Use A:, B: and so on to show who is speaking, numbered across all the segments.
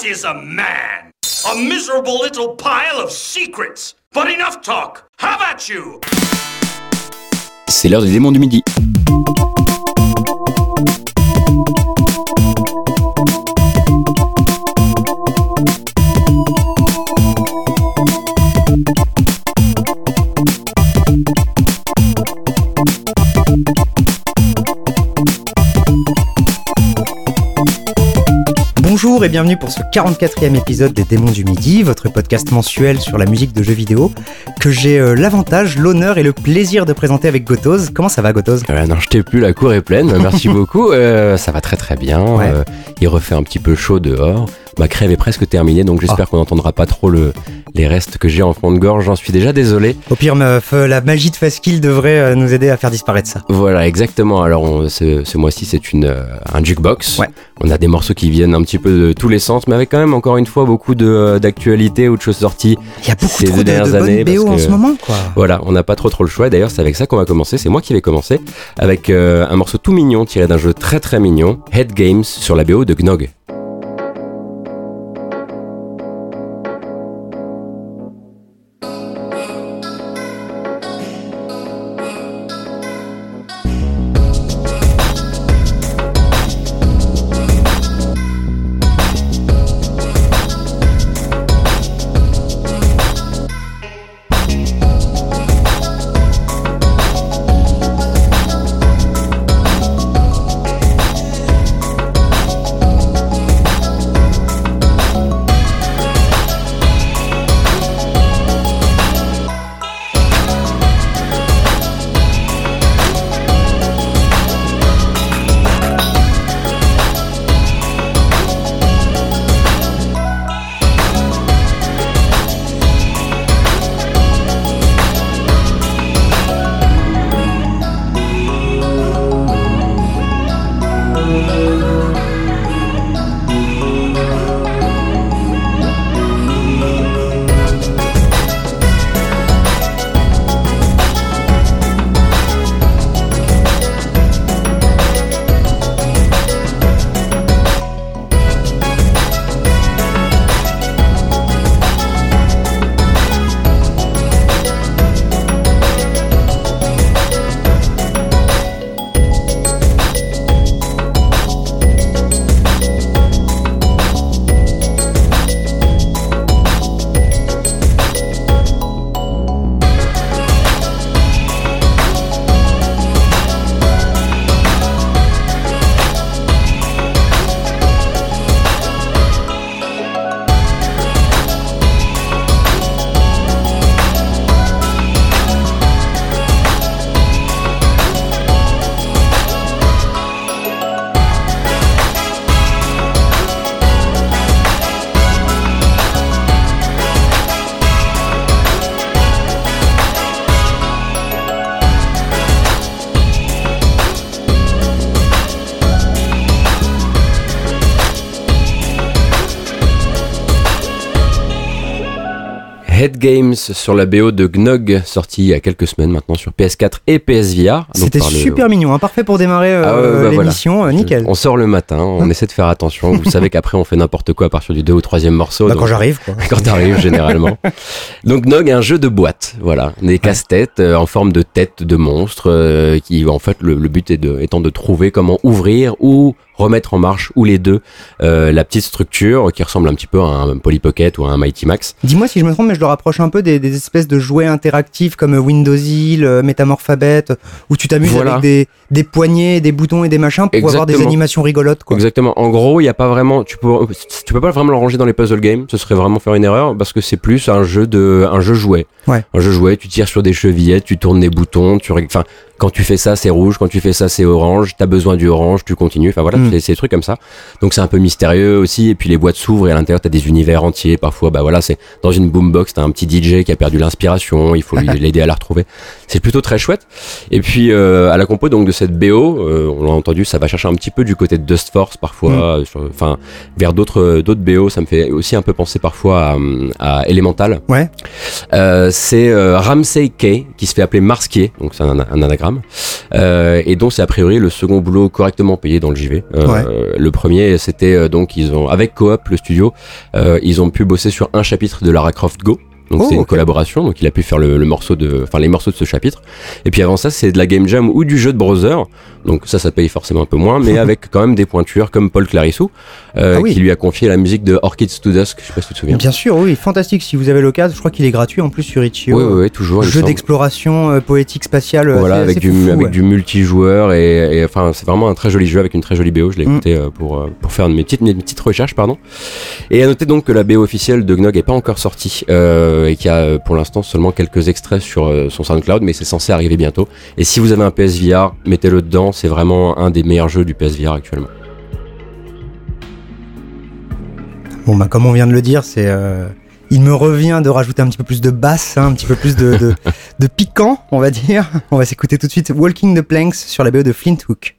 A: What is a man? A miserable little pile of secrets. But enough talk. How about you?
B: C'est l'heure des démons du midi.
C: Bonjour et bienvenue pour ce 44e épisode des Démons du Midi, votre podcast mensuel sur la musique de jeux vidéo, que j'ai euh, l'avantage, l'honneur et le plaisir de présenter avec Gotoz. Comment ça va Gotoz
B: Euh, non, je t'ai plus, la cour est pleine, merci beaucoup. Euh, ça va très très bien.
C: Ouais.
B: Il refait un petit peu chaud dehors. Ma crève est presque terminée, donc j'espère
C: Ah.
B: qu'on n'entendra pas trop le, les restes que j'ai en fond de gorge. J'en suis déjà désolé.
C: Au pire, meuf, euh, la magie de Fastkill devrait euh, nous aider à faire disparaître ça.
B: Voilà, exactement. Alors, on- ce, ce mois-ci, c'est une euh, un jukebox.
C: Ouais.
B: On a des morceaux qui viennent un petit peu de tous les sens, mais avec quand même, encore une fois, beaucoup d'actualités ou de choses sorties.
C: Il y a beaucoup
B: Ces
C: trop
B: deux
C: de,
B: dernières années,
C: BO
B: parce
C: en
B: que-
C: ce moment, quoi.
B: Voilà, on n'a pas trop trop le choix. D'ailleurs, c'est avec ça qu'on va commencer. C'est moi qui vais commencer avec euh, un morceau tout mignon tiré d'un jeu très très mignon, Head Games sur la BO de Gnog. Head Games sur la BO de Gnog, sorti il y a quelques semaines maintenant sur PS4 et PSVR.
C: C'était
B: le-
C: super mignon, hein, parfait pour démarrer euh,
B: Ah ouais, bah
C: l'émission, euh, nickel.
B: On sort le matin, on essaie de faire attention. Vous savez qu'après on fait n'importe quoi à partir du deux ou troisième morceau.
C: Bah,
B: donc-
C: quand j'arrive, quoi.
B: quand t'arrives généralement. Donc Nog, un jeu de boîte, voilà, des casse-têtes euh, en forme de tête de monstre, euh, qui en fait le, le but est de, étant de trouver comment ouvrir ou remettre en marche ou les deux euh, la petite structure qui ressemble un petit peu à un Polly Pocket ou à un Mighty Max.
C: Dis-moi si je me trompe, mais je le rapproche un peu des, des espèces de jouets interactifs comme Windows Hill, euh, Metamorphabet, où tu t'amuses
B: Voilà.
C: avec des, des poignées, des boutons et des machins pour avoir des animations rigolotes, quoi.
B: Exactement. En gros, il y a pas vraiment, tu peux, tu peux pas vraiment le ranger dans les puzzle games. Ce serait vraiment faire une erreur parce que c'est plus un jeu de, un jeu jouet.
C: Ouais.
B: Un jeu jouet. Tu tires sur des chevillettes, tu tournes des boutons, tu, enfin, quand tu fais ça, c'est rouge. Quand tu fais ça, c'est orange. T'as besoin du orange, tu continues. Enfin voilà,
C: Mm.
B: c'est des trucs comme ça. Donc c'est un peu mystérieux aussi. Et puis les boîtes s'ouvrent et à l'intérieur t'as des univers entiers. Parfois, bah voilà, c'est dans une boombox, t'as un petit DJ qui a perdu l'inspiration. Il faut l'aider à la retrouver. C'est plutôt très chouette. Et puis euh, à la compo donc de cette BO, on l'a entendu, ça va chercher un petit peu du côté de Dust Force parfois, enfin vers d'autres d'autres BO. Ça me fait aussi un peu penser parfois à, à Elemental.
C: Ouais.
B: c'est Ramsey Kay qui se fait appeler Marsquier, donc c'est un, un, anagramme, et donc c'est a priori le second boulot correctement payé dans le JV. Le premier, c'était donc ils ont avec Coop le studio, ils ont pu bosser sur un chapitre de Lara Croft Go. Donc c'est une oh, collaboration, donc il a pu faire le, morceau de, enfin les morceaux de ce chapitre. Et puis avant ça, c'est de la game jam ou du jeu de browser. Donc ça, ça paye forcément un peu moins, mais avec quand même des pointures comme Paul Clarissou, euh, ah qui lui a confié la musique de Orchids to Dusk. Je sais pas si tu te souviens.
C: Bien sûr, oui, fantastique. Si vous avez l'occasion, je crois qu'il est gratuit en plus sur Itch.io.
B: Oui, oui, toujours.
C: Jeu d'exploration euh, poétique spatiale.
B: Voilà, avec du avec du multijoueur et, enfin c'est vraiment un très joli jeu avec une très jolie BO. Je l'ai mm. écouté euh, pour pour faire mes petites mes petites recherches, pardon. Et à noter donc que la BO officielle de Gnog est pas encore sortie et qu'il y a pour l'instant seulement quelques extraits sur euh, son SoundCloud, mais c'est censé arriver bientôt. Et si vous avez un PSVR, mettez-le dedans, c'est vraiment un des meilleurs jeux du PSVR actuellement.
C: Bon bah comme on vient de le dire, c'est euh, il me revient de rajouter un petit peu plus de basse, hein, un petit peu plus de, de piquant, on va dire. On va s'écouter tout de suite Walking the Planks sur la BO de Flint Hook.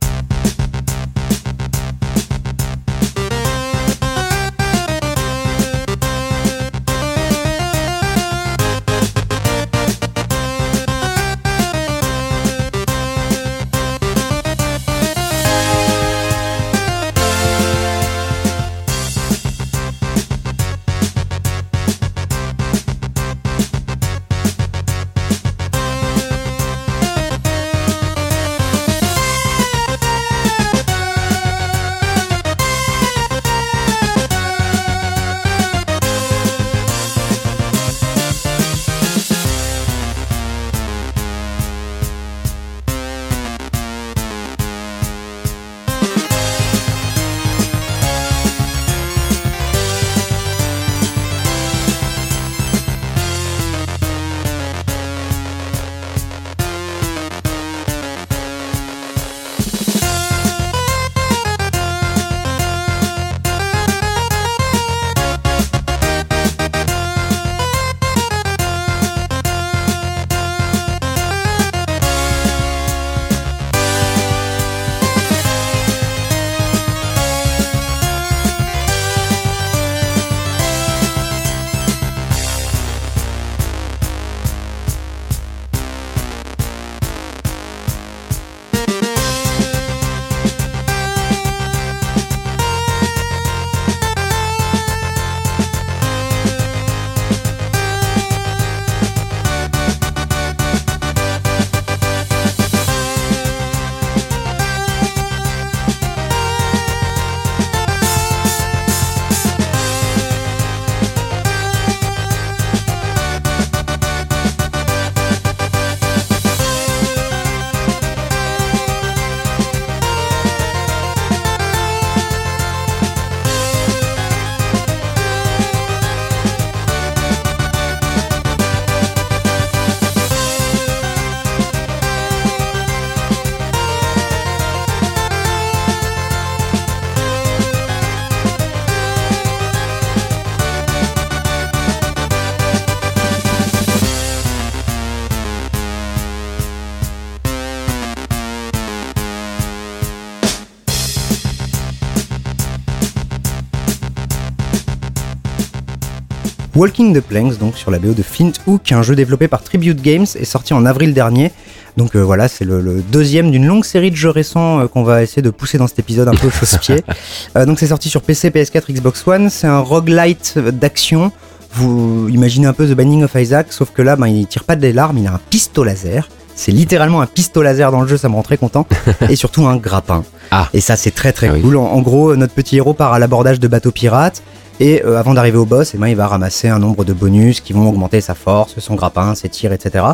C: Walking the Planks, donc sur la BO de Flint Hook, un jeu développé par Tribute Games, est sorti en avril dernier. Donc euh, voilà, c'est le, deuxième d'une longue série de jeux récents euh, qu'on va essayer de pousser dans cet épisode un peu chausse-pied. Euh, donc c'est sorti sur PC, PS4, Xbox One. C'est un roguelite d'action. Vous imaginez un peu The Binding of Isaac, sauf que là, ben, il tire pas des larmes, il a un pistolet laser. C'est littéralement un pistolet laser dans le jeu, ça me rend très content. et surtout un grappin. Ah. Et ça, c'est très très ah cool. En, gros, notre petit héros part à l'abordage de bateaux pirates. Et euh, avant d'arriver au boss, eh ben, il va ramasser un nombre de bonus qui vont augmenter sa force, son grappin, ses tirs, etc.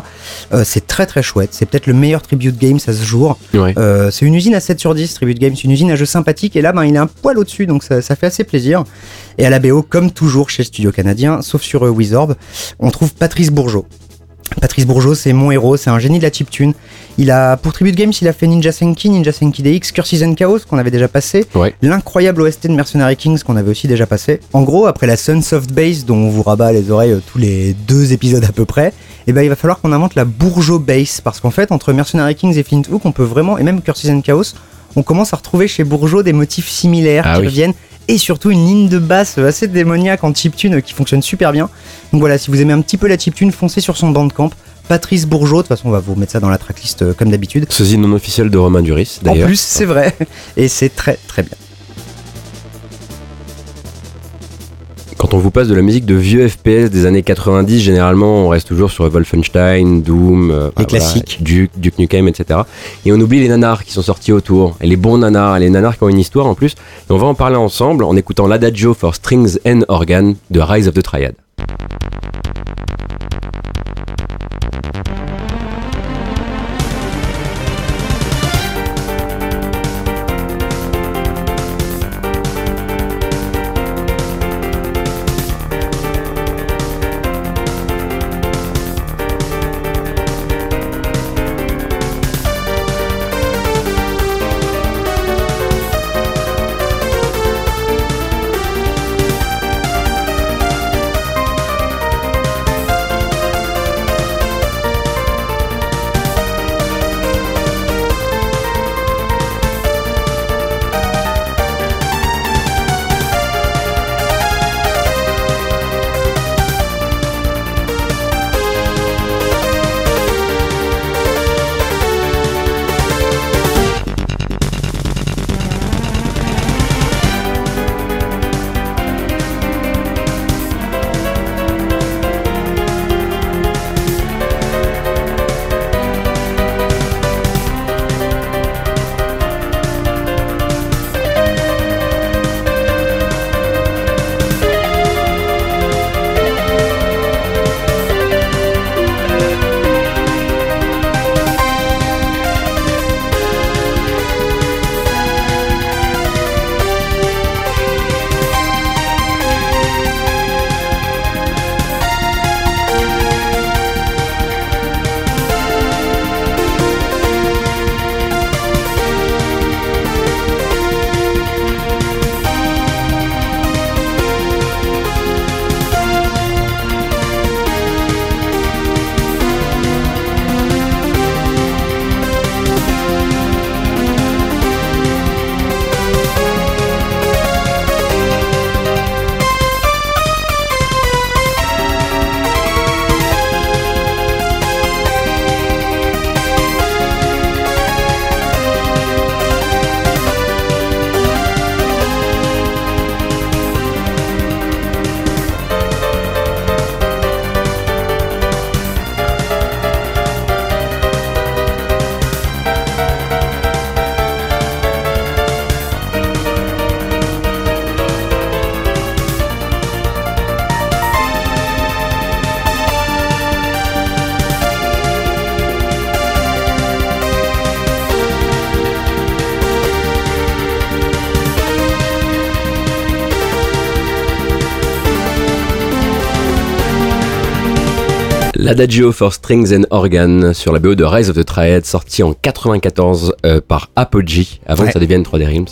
C: Euh, c'est très très chouette. C'est peut-être le meilleur Tribute Games à ce jour. Euh, c'est une usine à 7 sur 10, Tribute Games, une usine à jeux sympathique. Et là, ben, il est un poil au-dessus, donc ça, ça, fait assez plaisir. Et à la BO, comme toujours chez le studio canadien, sauf sur Wizorb, on trouve Patrice Bourgeot. Patrice Bourgeot, c'est mon héros, c'est un génie de la chiptune. Il a, pour Tribute Games, il a fait Ninja Senki, Ninja Senki DX, Curses and Chaos, qu'on avait déjà passé.
B: Ouais.
C: L'incroyable OST de Mercenary Kings, qu'on avait aussi déjà passé. En gros, après la Sunsoft Base, dont on vous rabat les oreilles euh, tous les deux épisodes à peu près, eh ben, il va falloir qu'on invente la Bourgeot Base. Parce qu'en fait, entre Mercenary Kings et Flint Hook, on peut vraiment, et même Curses and Chaos, on commence à retrouver chez Bourgeot des motifs similaires
B: Ah
C: qui
B: oui.
C: reviennent et surtout une ligne de basse assez démoniaque en chiptune qui fonctionne super bien. Donc voilà, si vous aimez un petit peu la chiptune, foncez sur son bandcamp. Patrice Bourgeot, de toute façon on va vous mettre ça dans la tracklist euh, comme d'habitude.
B: Sosie non officiel de Romain Duris,
C: En
B: d'ailleurs.
C: plus, c'est vrai, et c'est très très bien.
B: Quand on vous passe de la musique de vieux FPS des années 90, généralement on reste toujours sur Wolfenstein, Doom, euh, bah,
C: classiques.
B: Duke, Duke Nukem, etc. Et on oublie les nanars qui sont sortis autour, et les bons nanars, et les nanars qui ont une histoire en plus. Et on va en parler ensemble en écoutant l'Adagio for Strings and Organ de Rise of the Triad. L'Adagio for Strings and Organ sur la BO de Rise of the Triad, sorti en 94 euh, par Apogee, avant
C: Ouais.
B: que ça devienne 3D Realms.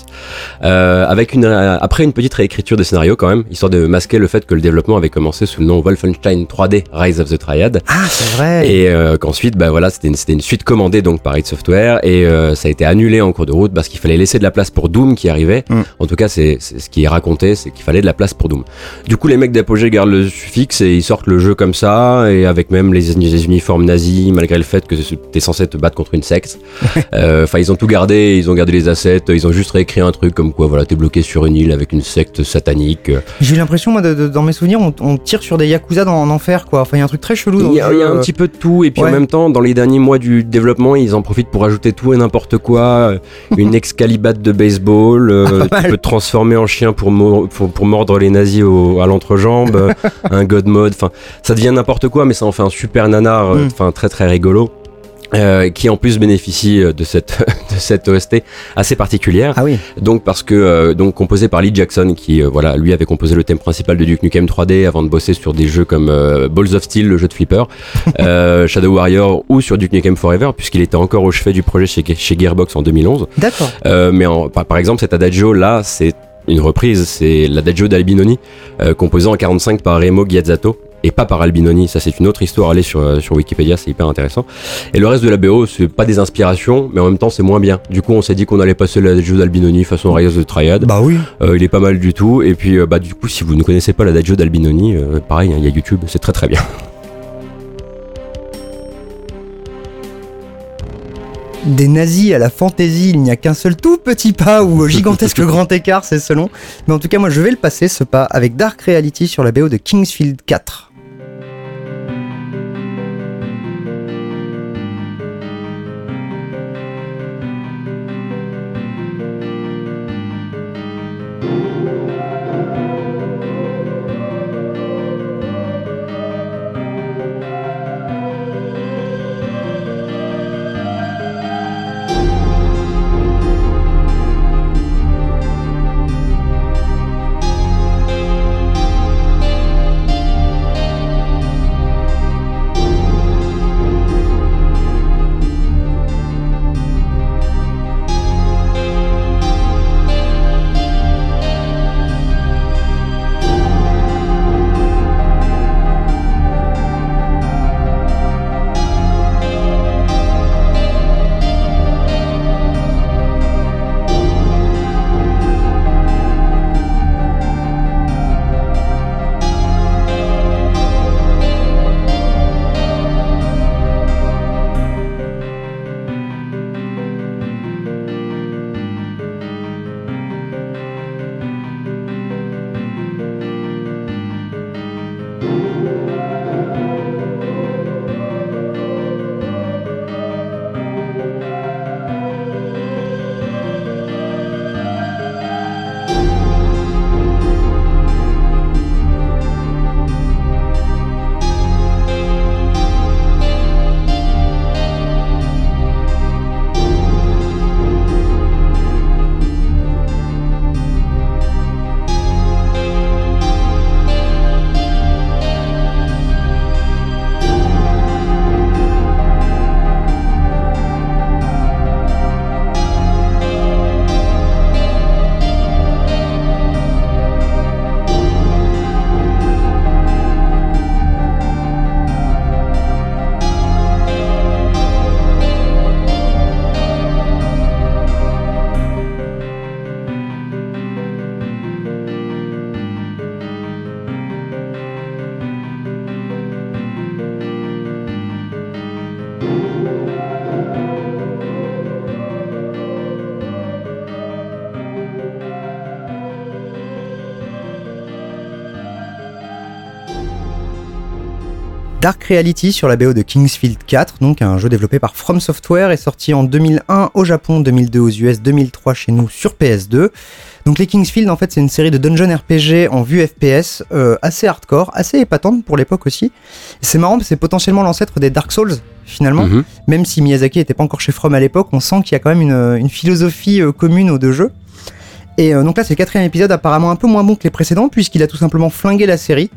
B: Euh, avec une, euh, après une petite réécriture des scénarios quand même, histoire de masquer le fait que le développement avait commencé sous le nom Wolfenstein 3D Rise of the Triad.
C: Ah, c'est vrai.
B: Et euh, qu'ensuite, bah voilà, c'était une, c'était une suite commandée donc par id Software et euh, ça a été annulé en cours de route parce qu'il fallait laisser de la place pour Doom qui arrivait.
C: Mm.
B: En tout cas, c'est ce qui est raconté, c'est qu'il fallait de la place pour Doom. Du coup, les mecs d'Apogée gardent le suffixe et ils sortent le jeu comme ça et avec même les, les uniformes nazis, malgré le fait que t'es censé te battre contre une secte. Euh, Enfin, ils ont tout gardé, ils ont gardé les assets, ils ont juste réécrit un truc comme quoi, voilà, t'es bloqué sur une île avec une secte satanique.
C: J'ai eu l'impression, moi, de- de- dans mes souvenirs, on, on tire sur des yakuza dans, en enfer, quoi. Enfin, il y a un truc très chelou.
B: Il y, a, y a un
C: euh.
B: petit peu de tout, et puis en même temps, dans les derniers mois du développement, ils en profitent pour ajouter tout et n'importe quoi. euh, Une excalibate de baseball, euh, tu peux te transformer en chien pour, mo- pour, pour mordre les nazis au- à l'entrejambe, un god mode, enfin, ça devient n'importe quoi, mais ça en fait un super nanar, euh,
C: Mm.
B: enfin, très très rigolo. Euh, qui en plus bénéficie euh, de cette de cette OST assez particulière.
C: Ah oui.
B: Donc parce que euh, donc composé par Lee Jackson qui euh, voilà lui avait composé le thème principal de Duke Nukem 3D avant de bosser sur des jeux comme euh, Balls of Steel le jeu de flipper, euh, Shadow Warrior ou sur Duke Nukem Forever puisqu'il était encore au chevet du projet chez chez Gearbox en 2011.
C: D'accord.
B: Euh, mais en- par, par exemple cet adagio là c'est une reprise c'est l'adagio d'Albinoni euh, composé en 45 par Remo Giazzato et pas par Albinoni, ça c'est une autre histoire, allez sur, euh, sur Wikipédia, c'est hyper intéressant. Et le reste de la BO, c'est pas des inspirations, mais en même temps c'est moins bien. Du coup on s'est dit qu'on allait passer l'adagio d'Albinoni façon Rise of the Triad.
C: Bah oui.
B: Euh, il est pas mal du tout, et puis euh, bah du coup si vous ne connaissez pas l'adagio d'Albinoni, euh, pareil, hein, il y a YouTube, c'est très très bien.
C: Des nazis à la fantaisie, il n'y a qu'un seul tout petit pas ou gigantesque grand écart, c'est selon. Mais en tout cas, moi je vais le passer ce pas avec Dark Reality sur la BO de Kingsfield 4. Dark Reality sur la BO de Kingsfield 4, donc un jeu développé par From Software, est sorti en 2001 au Japon, 2002 aux US, 2003 chez nous sur PS2. Donc les Kingsfield, en fait, c'est une série de dungeon RPG en vue FPS, euh, assez hardcore, assez épatante pour l'époque aussi. Et C'est marrant, parce que c'est potentiellement l'ancêtre des Dark Souls, finalement.
B: Mhm.
C: Même si Miyazaki était pas encore chez From à l'époque, on sent qu'il y a quand même une, une philosophie euh, commune aux deux jeux. Et euh, donc là, c'est le quatrième épisode, apparemment un peu moins bon que les précédents, puisqu'il a tout simplement flingué la série.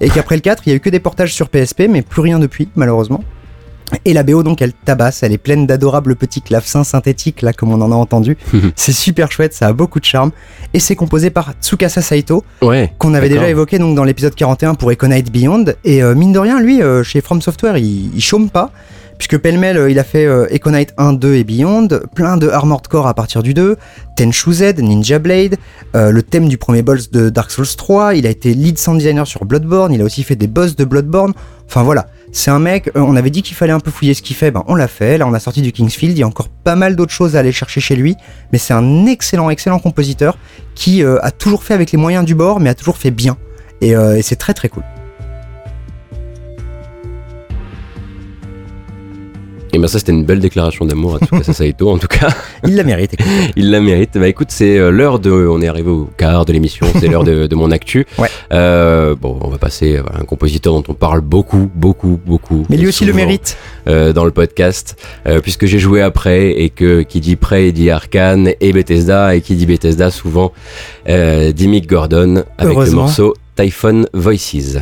C: Et qu'après le 4, il y a eu que des portages sur PSP, mais plus rien depuis, malheureusement. Et la BO, donc, elle tabasse, elle est pleine d'adorables petits clavecins synthétiques, là, comme on en a entendu. c'est super chouette, ça a beaucoup de charme. Et c'est composé par Tsukasa Saito,
B: Ouais.
C: qu'on avait déjà évoqué donc dans l'épisode 41 pour Econite Beyond. Et euh, mine de rien, lui, euh, chez From Software, il, il chôme pas. Puisque pêle-mêle, euh, il a fait Econite 1, 2 et Beyond, plein de Armored Core à partir du 2, Tenchu Z, Ninja Blade, euh, le thème du premier boss de Dark Souls 3, il a été lead sound designer sur Bloodborne, il a aussi fait des boss de Bloodborne. Enfin voilà, c'est un mec, euh, on avait dit qu'il fallait un peu fouiller ce qu'il fait, ben on l'a fait, là on a sorti du Kingsfield, il y a encore pas mal d'autres choses à aller chercher chez lui, mais c'est un excellent, excellent compositeur qui a toujours fait avec les moyens du bord, mais a toujours fait bien. Et c'est très très cool.
B: Et ben ça c'était une belle déclaration d'amour à Tsukasa Saito en tout cas.
C: Il la mérite. écoute.
B: Il la mérite. Bah écoute, c'est euh, l'heure de. On est arrivé au quart de l'émission, c'est l'heure de, de mon actu.
C: Ouais.
B: Euh, bon, on va passer à un compositeur dont on parle beaucoup, beaucoup, beaucoup.
C: Mais lui aussi le mérite.
B: euh, dans le podcast, euh, puisque j'ai joué après et que qui dit prêt dit Arkane et Bethesda et qui dit Bethesda souvent euh, dit Mick Gordon avec le morceau Typhon Voices.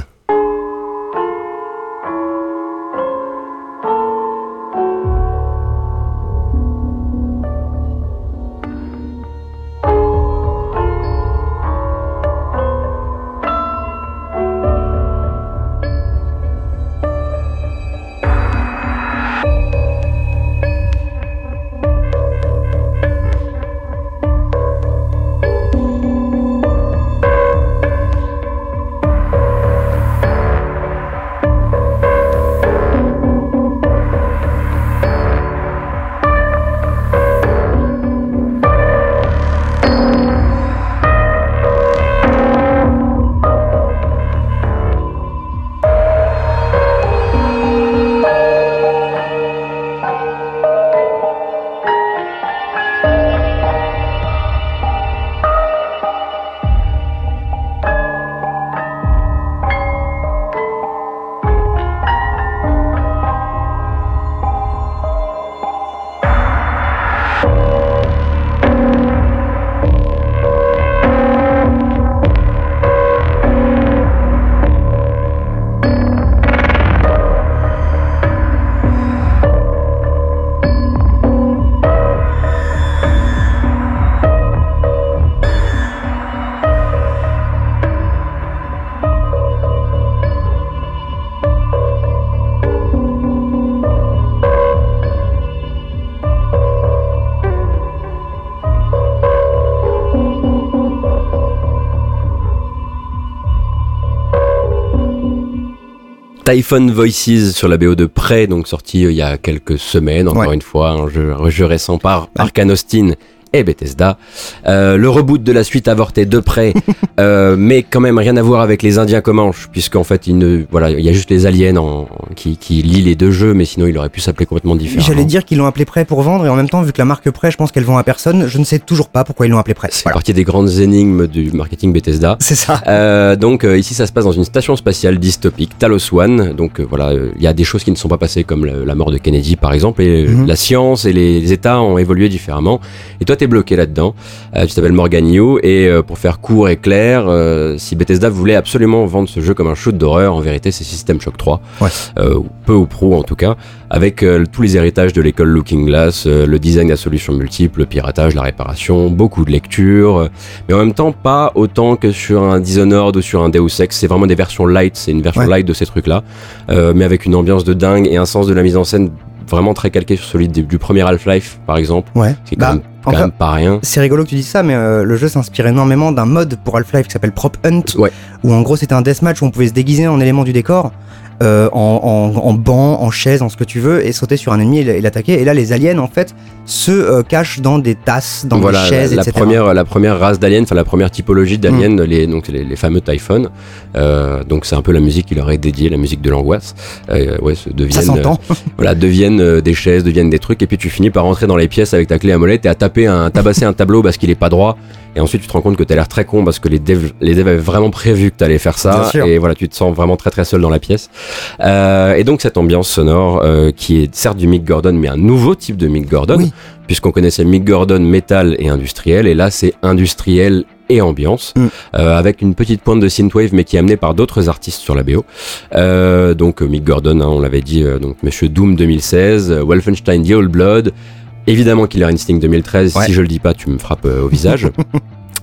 B: Typhon Voices sur la BO de Prey, donc sorti euh, il y a quelques semaines, encore
C: Ouais.
B: une fois, un jeu, un jeu récent par Arkane Austin et Bethesda. Euh, le reboot de la suite avorté de près, euh, mais quand même rien à voir avec les Indiens Comanches, puisqu'en fait, il ne, voilà, il y a juste les aliens en, qui, qui lient les deux jeux, mais sinon il aurait pu s'appeler complètement différemment.
C: J'allais dire qu'ils l'ont appelé prêt pour vendre et en même temps, vu que la marque prêt, je pense qu'elle vend à personne, je ne sais toujours pas pourquoi ils l'ont appelé prêt.
B: C'est
C: Voilà.
B: partie des grandes énigmes du marketing Bethesda.
C: C'est ça.
B: Euh, donc ici ça se passe dans une station spatiale dystopique, Talos One. Donc voilà, il y a des choses qui ne sont pas passées comme la, la mort de Kennedy par exemple, et
C: Mhm.
B: la science et les, les États ont évolué différemment. Et toi bloqué là-dedans. Euh, tu t'appelles Morgan et euh, pour faire court et clair, euh, si Bethesda voulait absolument vendre ce jeu comme un shoot d'horreur, en vérité c'est System Shock 3,
C: Ouais.
B: euh, peu ou prou en tout cas, avec tous les héritages de l'école Looking Glass, le design à solutions multiples, le piratage, la réparation, beaucoup de lecture, euh, mais en même temps pas autant que sur un Dishonored ou sur un Deus Ex. C'est vraiment des versions light, c'est une version
C: Ouais.
B: light de ces trucs-là, mais avec une ambiance de dingue et un sens de la mise en scène vraiment très calqué sur celui du, du premier Half-Life par exemple,
C: Ouais.
B: qui est
C: Bah,
B: quand, même, quand pas rien.
C: C'est rigolo que tu dises ça, mais euh, le jeu s'inspire énormément d'un mode pour Half-Life qui s'appelle Prop Hunt,
B: Ouais.
C: où en gros c'était un deathmatch où on pouvait se déguiser en élément du décor, euh, en, en, en banc, en chaise, en ce que tu veux, et sauter sur un ennemi et l'attaquer. Et là, les aliens en fait se euh, cachent dans des tasses, dans
B: voilà,
C: des chaises,
B: la, la
C: etc.
B: première, la première race d'aliens, enfin la première typologie d'aliens, les, donc les, les fameux Typhon. Euh, donc c'est un peu la musique qui leur est dédiée, la musique de l'angoisse. Euh, ouais, deviennent,
C: Ça s'entend.
B: voilà, deviennent euh, des chaises, deviennent des trucs, et puis tu finis par rentrer dans les pièces avec ta clé à molette et à taper un, tabasser un tableau parce qu'il est pas droit. Et ensuite tu te rends compte que t'as l'air très con parce que les devs, les devs avaient vraiment prévu que t'allais faire ça. Et voilà, tu te sens vraiment très très seul dans la pièce. Euh, et donc cette ambiance sonore euh, qui est certes du Mick Gordon, mais un nouveau type de Mick Gordon,
C: Oui.
B: puisqu'on connaissait Mick Gordon métal et industriel, et là c'est industriel et ambiance,
C: Mm.
B: euh, avec une petite pointe de synthwave, mais qui est amenée par d'autres artistes sur la BO. Donc Mick Gordon, hein, on l'avait dit, donc Monsieur Doom 2016, euh, Wolfenstein The Old Blood, évidemment Killer Instinct 2013.
C: Ouais.
B: Si je le dis pas, tu me frappes au visage.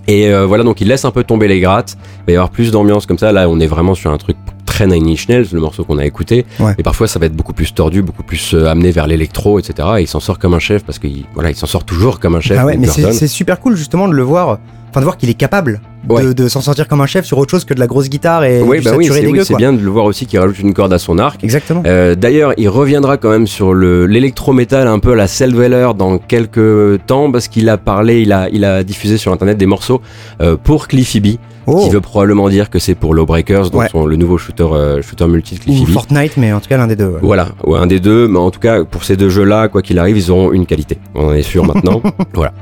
B: Et euh, voilà, donc il laisse un peu tomber les grattes. Il va y avoir plus d'ambiance comme ça. Là, on est vraiment sur un truc très Nine Inch Nails, le morceau qu'on a écouté.
C: Ouais.
B: Et parfois, ça va être beaucoup plus tordu, beaucoup plus euh, amené vers l'électro, etc. Et il s'en sort comme un chef parce qu'il voilà, il s'en sort toujours comme un chef.
C: Ah ouais, mais c'est super cool justement de le voir enfin de voir qu'il est capable de,
B: Ouais.
C: de s'en sortir comme un chef sur autre chose que de la grosse guitare et
B: Oui,
C: du
B: bah
C: saturé
B: c'est oui,
C: dégueu,
B: c'est
C: quoi.
B: bien de le voir aussi qu'il rajoute une corde à son arc.
C: Exactement.
B: Euh, D'ailleurs, il reviendra quand même sur le l'électrométal un peu à la Selveller dans quelques temps parce qu'il a parlé, il a, il a diffusé sur internet des morceaux euh, pour Cliffy B,
C: Oh.
B: qui veut probablement dire que c'est pour Lawbreakers, donc
C: Ouais.
B: son- le nouveau shooter euh, shooter multi de
C: Ou
B: Cliffy B.
C: Fortnite, mais en tout cas l'un des deux. ouais.
B: Voilà, ou un des deux, mais en tout cas pour ces deux jeux-là, quoi qu'il arrive, ils auront une qualité. On en est sûr maintenant. voilà.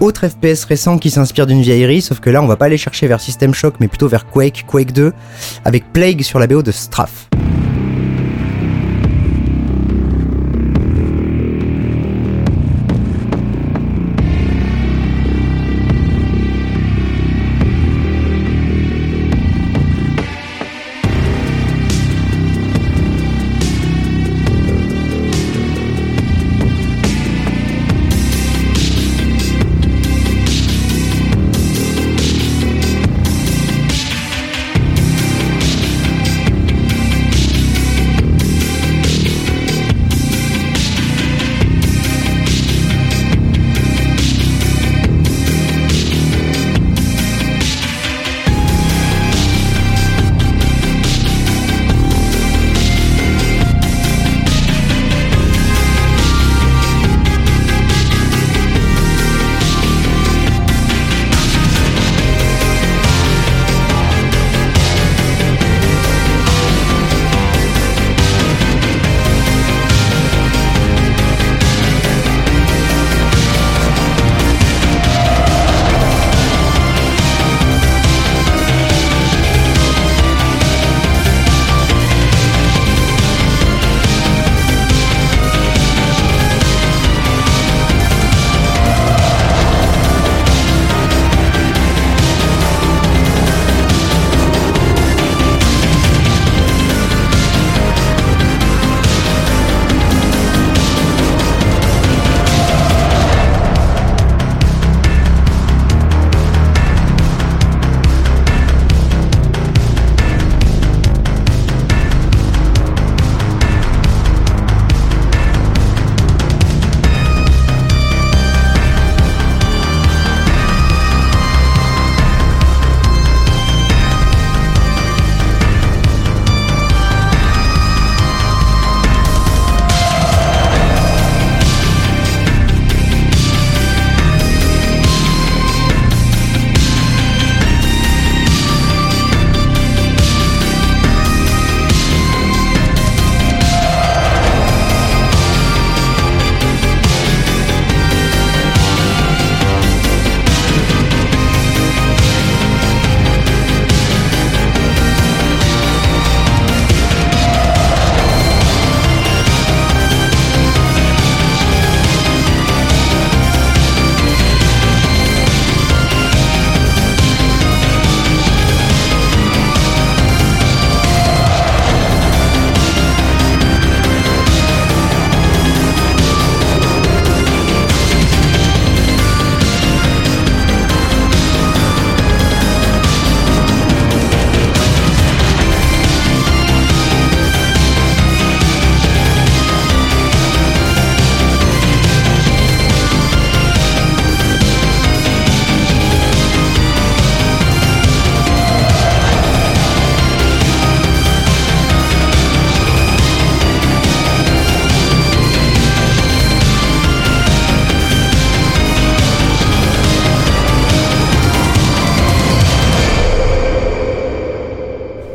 C: Autre FPS récent qui s'inspire d'une vieillerie, sauf que là on va pas aller chercher vers System Shock, mais plutôt vers Quake, Quake 2, avec Plague sur la BO de Strafe.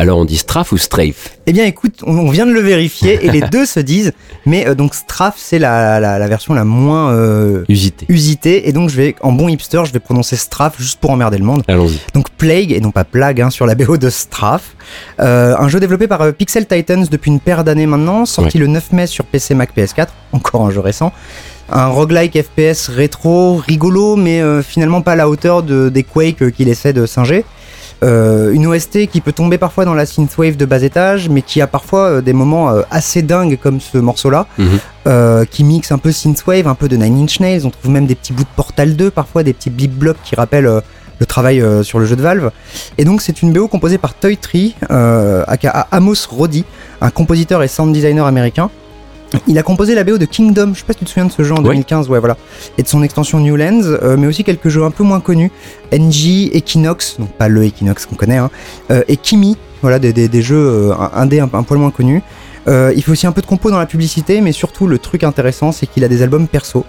B: Alors on dit strafe ou strafe?
C: Eh bien écoute, on, vient de le vérifier et les deux se disent, mais euh, donc Strafe c'est la, la, la version la moins euh,
B: Usité.
C: usitée et donc je vais, en bon hipster, je vais prononcer Strafe juste pour emmerder le monde.
B: Allons-y.
C: Donc Plague, et non pas Plague, hein, sur la BO de Strafe. Euh, un jeu développé par Pixel Titans depuis une paire d'années maintenant, sorti le 9 mai sur PC, Mac, PS4, encore un jeu récent. Un roguelike FPS rétro, rigolo, mais euh, finalement pas à la hauteur de, des Quake euh, qu'il essaie de singer. Euh, une OST qui peut tomber parfois dans la synthwave de bas étage, mais qui a parfois euh, des moments euh, assez dingues comme ce morceau-là,
B: Mhm.
C: qui mixe un peu synthwave, un peu de Nine Inch Nails. On trouve même des petits bouts de Portal 2, parfois des petits blip blocs qui rappellent le travail euh, sur le jeu de Valve. Et donc c'est une BO composée par Toy Tree, euh, aka Amos Roddy, un compositeur et sound designer américain. Il a composé la BO de Kingdom, je sais pas si tu te souviens de ce jeu en
B: Ouais.
C: 2015, ouais voilà, et de son extension New Lands, euh, mais aussi quelques jeux un peu moins connus, NG, Equinox, donc pas le Equinox qu'on connaît, hein, euh, et Kimi, voilà des, des- des jeux euh, indés un, un poil moins connus. Euh, il fait aussi un peu de compo dans la publicité, mais surtout le truc intéressant, c'est qu'il a des albums perso.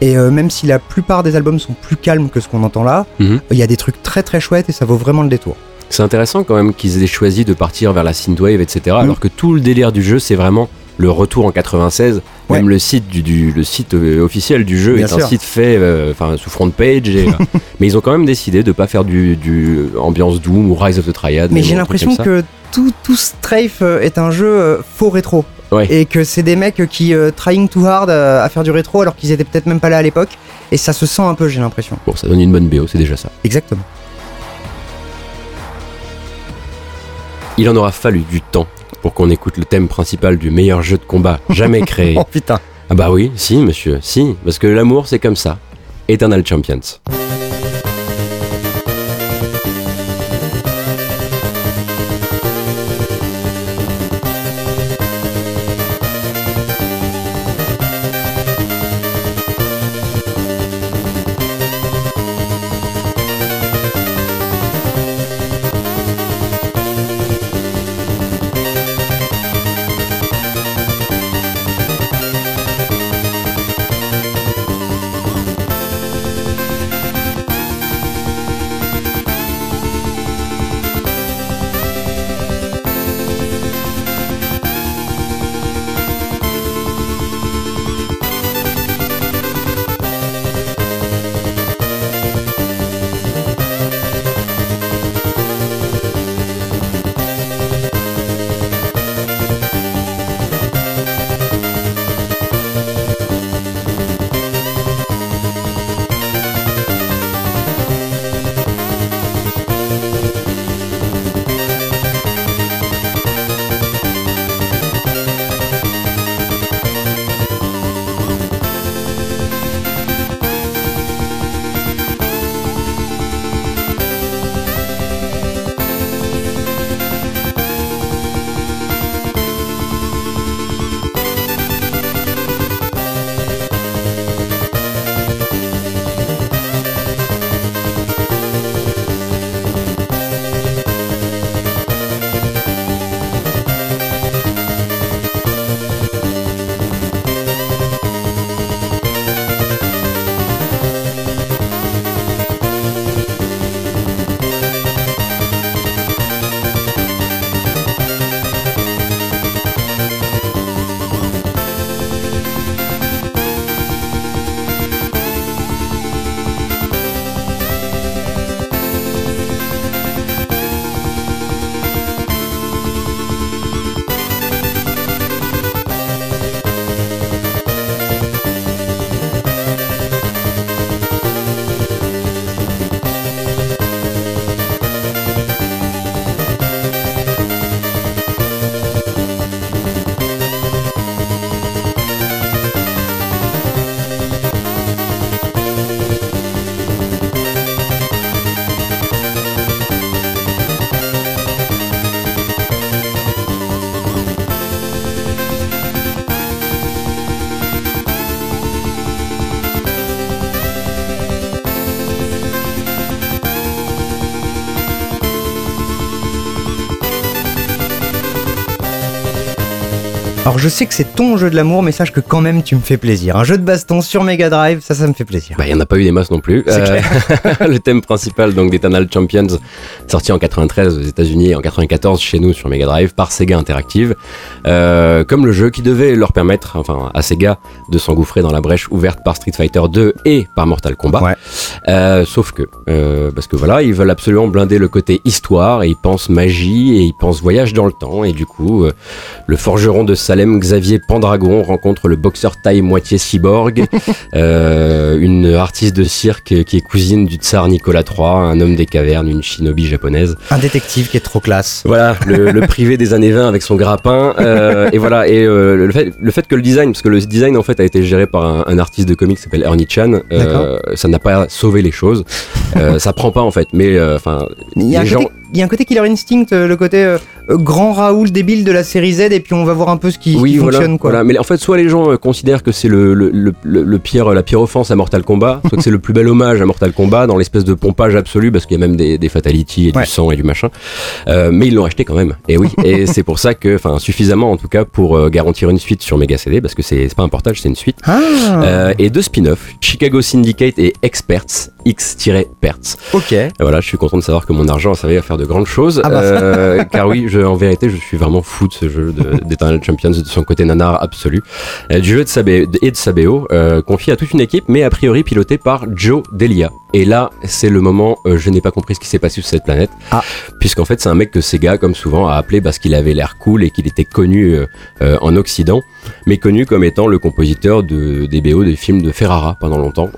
C: Et euh, même si la plupart des albums sont plus calmes que ce qu'on entend là,
B: Mhm.
C: il y a des trucs très très chouettes et ça vaut vraiment le détour.
B: C'est intéressant quand même qu'ils aient choisi de partir vers la synthwave, etc. Alors que tout le délire du jeu, c'est vraiment le retour en 96.
C: Ouais.
B: Même le site du, du- le site euh, officiel du jeu
C: Bien
B: est un site fait, euh, sous front page. et, euh, mais ils ont quand même décidé de pas faire du, du ambiance Doom ou Rise of the Triad.
C: Mais j'ai l'impression que tout, tout Strafe est un jeu faux rétro.
B: Ouais.
C: Et que c'est des mecs qui euh, trying too hard à faire du rétro alors qu'ils étaient peut-être même pas là à l'époque. Et ça se sent un peu, j'ai l'impression.
B: Bon, ça donne une bonne BO, c'est déjà ça.
C: Exactement.
B: Il en aura fallu du temps pour qu'on écoute le thème principal du meilleur jeu de combat jamais créé.
C: Oh putain.
B: Ah bah oui, si monsieur, si, parce que l'amour c'est comme ça. Eternal Champions.
C: Je sais que c'est ton jeu de l'amour, mais sache que quand même tu me fais plaisir. Un jeu de baston sur Mega Drive, ça, ça me fait plaisir.
B: Bah, il n'y en a pas eu des masses non plus.
C: C'est
B: Euh, le thème principal donc d'Eternal Champions, sorti en 93 aux États-Unis et en 94 chez nous sur Mega Drive par Sega Interactive, euh, comme le jeu qui devait leur permettre, enfin à Sega, de s'engouffrer dans la brèche ouverte par Street Fighter 2 et par Mortal Kombat.
C: Ouais.
B: Euh, sauf que, euh, parce que voilà, ils veulent absolument blinder le côté histoire et ils pensent magie et ils pensent voyage dans le temps et du coup, le forgeron de Salem, Xavier Pendragon, rencontre le boxeur taille moitié cyborg, euh, une artiste de cirque qui est cousine du tsar Nicolas III, un homme des cavernes, une shinobi japonaise.
C: Un détective qui est trop classe.
B: Voilà, le, le privé des années 20 avec son grappin. euh, et voilà, et euh, le, fait, le fait que le design, parce que le design en fait a été géré par un, un artiste de comics qui s'appelle Ernie Chan, euh, ça n'a pas sauvé les choses. Euh, ça prend pas en fait, mais enfin,
C: Il y a
B: les gens.
C: côté il y a un côté Killer Instinct, euh, le côté euh, grand Raoul débile de la série Z, et puis on va voir un peu ce qui, ce
B: Oui,
C: qui
B: voilà,
C: fonctionne, quoi.
B: voilà. Mais en fait, soit les gens euh, considèrent que c'est le, le, le, le- le pire, la pire offense à Mortal Kombat, soit que c'est le plus bel hommage à Mortal Kombat dans l'espèce de pompage absolu, parce qu'il y a même des, des fatalities et
C: Ouais.
B: du sang et du machin. Euh, mais ils l'ont acheté quand même. Et oui, et c'est pour ça que, enfin, suffisamment en tout cas pour garantir une suite sur Mega CD, parce que c'est c'est pas un portage, c'est une suite.
C: Ah,
B: Euh, et deux spin-offs, Chicago Syndicate et Experts, X-Perts.
C: ok.
B: Et Voilà, je suis content de savoir que mon argent a servi à faire de grandes choses.
C: Ah bah.
B: Euh, car oui, je, en vérité, je suis vraiment fou de ce jeu de- d'Eternal Champions, de son côté nanar absolu. Euh, du jeu de Sabé, et de Sabeo, euh, confié à toute une équipe, mais a priori piloté par Joe Delia. Et là, c'est le moment, je n'ai pas compris ce qui s'est passé sur cette planète.
C: Ah.
B: Puisqu'en fait, c'est un mec que Sega, comme souvent, a appelé parce qu'il avait l'air cool et qu'il était connu en Occident, mais connu comme étant le compositeur de, des BO des films de Ferrara pendant longtemps.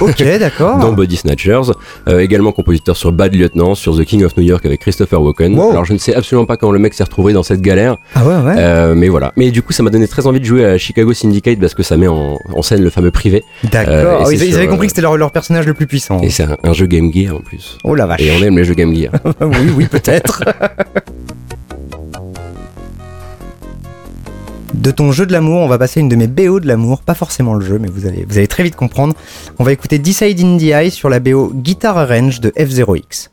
C: Ok, d'accord.
B: dans Body Snatchers, également compositeur sur Bad Lieutenant, sur The King of New York avec Christopher Walken.
C: Wow.
B: Alors je ne sais absolument pas comment le mec s'est retrouvé dans cette galère,
C: Ah ouais, ouais.
B: euh, mais voilà. Mais du coup, ça m'a donné très envie de jouer à Chicago Syndicate parce que ça met en, en scène le fameux privé.
C: D'accord.
B: euh,
C: Ah, ils,
B: sur,
C: avaient compris
B: euh,
C: que c'était leur, leur personnage le plus puissant.
B: Et c'est un, un jeu Game Gear en plus.
C: Oh la vache.
B: Et on aime les jeux Game Gear.
C: oui, oui, peut-être. De ton jeu de l'amour, on va passer à une de mes BO de l'amour, pas forcément le jeu, mais vous allez, vous allez très vite comprendre. On va écouter Decide in the Eye sur la BO Guitar Arrange de F0X.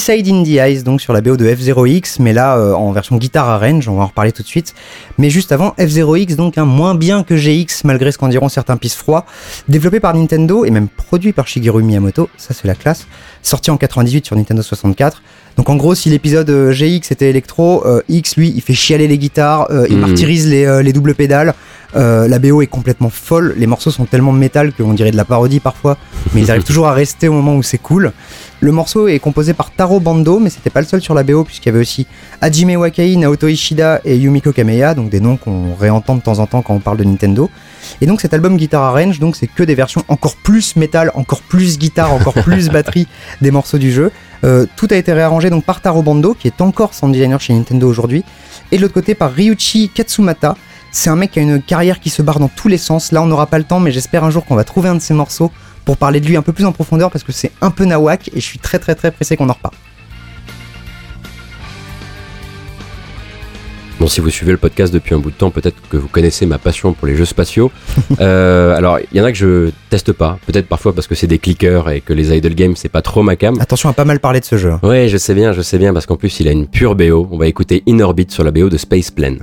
C: Decide in the Eyes, donc sur la BO de F0X, mais là euh, en version guitare arrange, on va en reparler tout de suite. Mais juste avant, F0X, donc un moins bien que GX, malgré ce qu'en diront certains pistes froids, développé par Nintendo et même produit par Shigeru Miyamoto, ça c'est la classe, sorti en 98 sur Nintendo 64. Donc en gros, si l'épisode euh, GX était électro, euh, X lui, il fait chialer les guitares, euh, il
B: Mhm.
C: martyrise les, les doubles pédales. Euh, la BO est complètement folle, les morceaux sont tellement métal qu'on dirait de la parodie parfois, mais ils arrivent toujours à rester au moment où c'est cool. Le morceau est composé par Taro Bando, mais c'était pas le seul sur la BO, puisqu'il y avait aussi Hajime Wakai, Naoto Ishida et Yumiko Kameya, donc des noms qu'on réentend de temps en temps quand on parle de Nintendo. Et donc cet album Guitar Arrange, donc c'est que des versions encore plus métal, encore plus guitare, encore plus batterie des morceaux du jeu. Euh, tout a été réarrangé donc par Taro Bando, qui est encore sound designer chez Nintendo aujourd'hui, et de l'autre côté par Ryuichi Katsumata. C'est un mec qui a une carrière qui se barre dans tous les sens. Là, on n'aura pas le temps, mais j'espère un jour qu'on va trouver un de ses morceaux pour parler de lui un peu plus en profondeur parce que c'est un peu nawak et je suis très très très pressé qu'on en reparle.
B: Bon, si vous suivez le podcast depuis un bout de temps, peut-être que vous connaissez ma passion pour les jeux spatiaux. Euh, alors, il y en a que je teste pas, peut-être parfois parce que c'est des clickers et que les idle games c'est pas trop ma cam.
C: Attention à pas mal parler de ce jeu.
B: Ouais, je sais bien, je sais bien, parce qu'en plus il a une pure BO. On va écouter In Orbit sur la BO de Space Plane.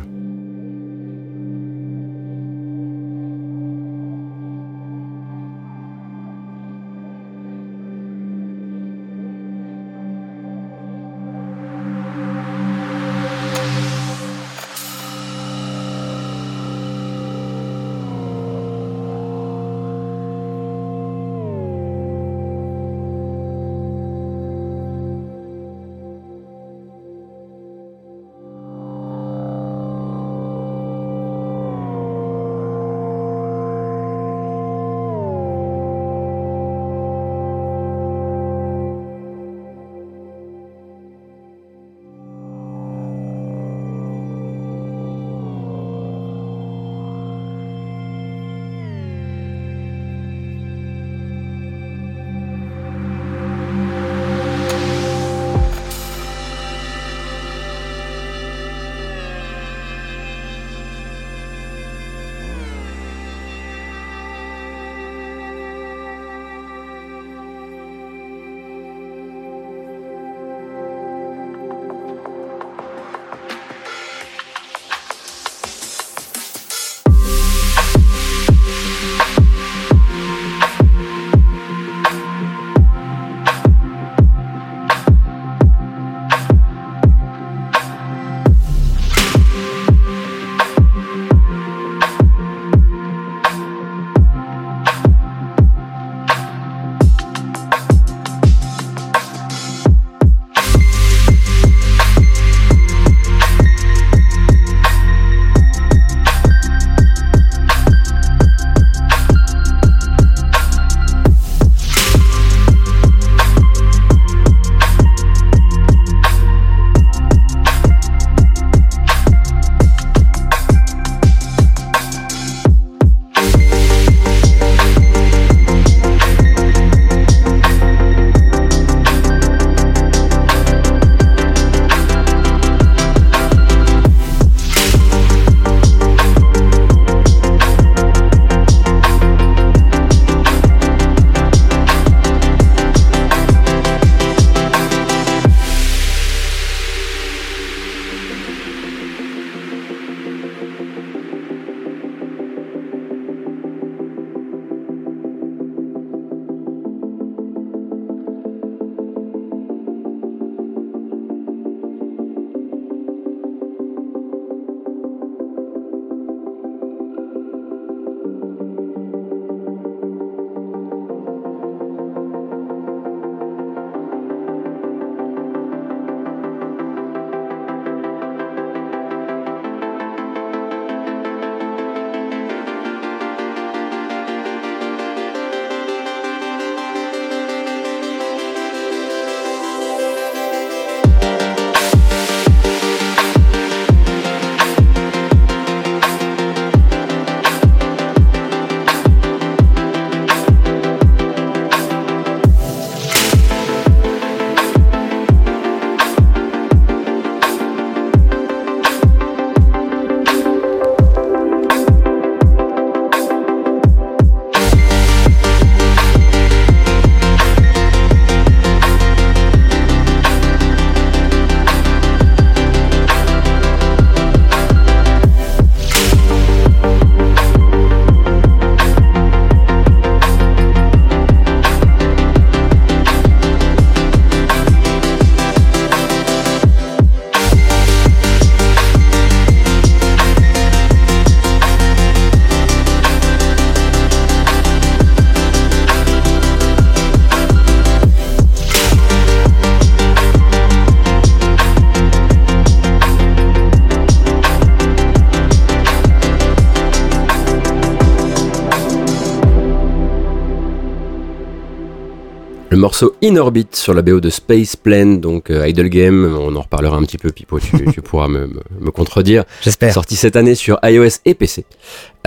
B: Morceau In Orbit sur la BO de Space Plane, donc euh, Idle Game, on en reparlera un petit peu, Pipo, tu, tu pourras me, me, me contredire.
C: J'espère.
B: Sorti cette année sur iOS et PC.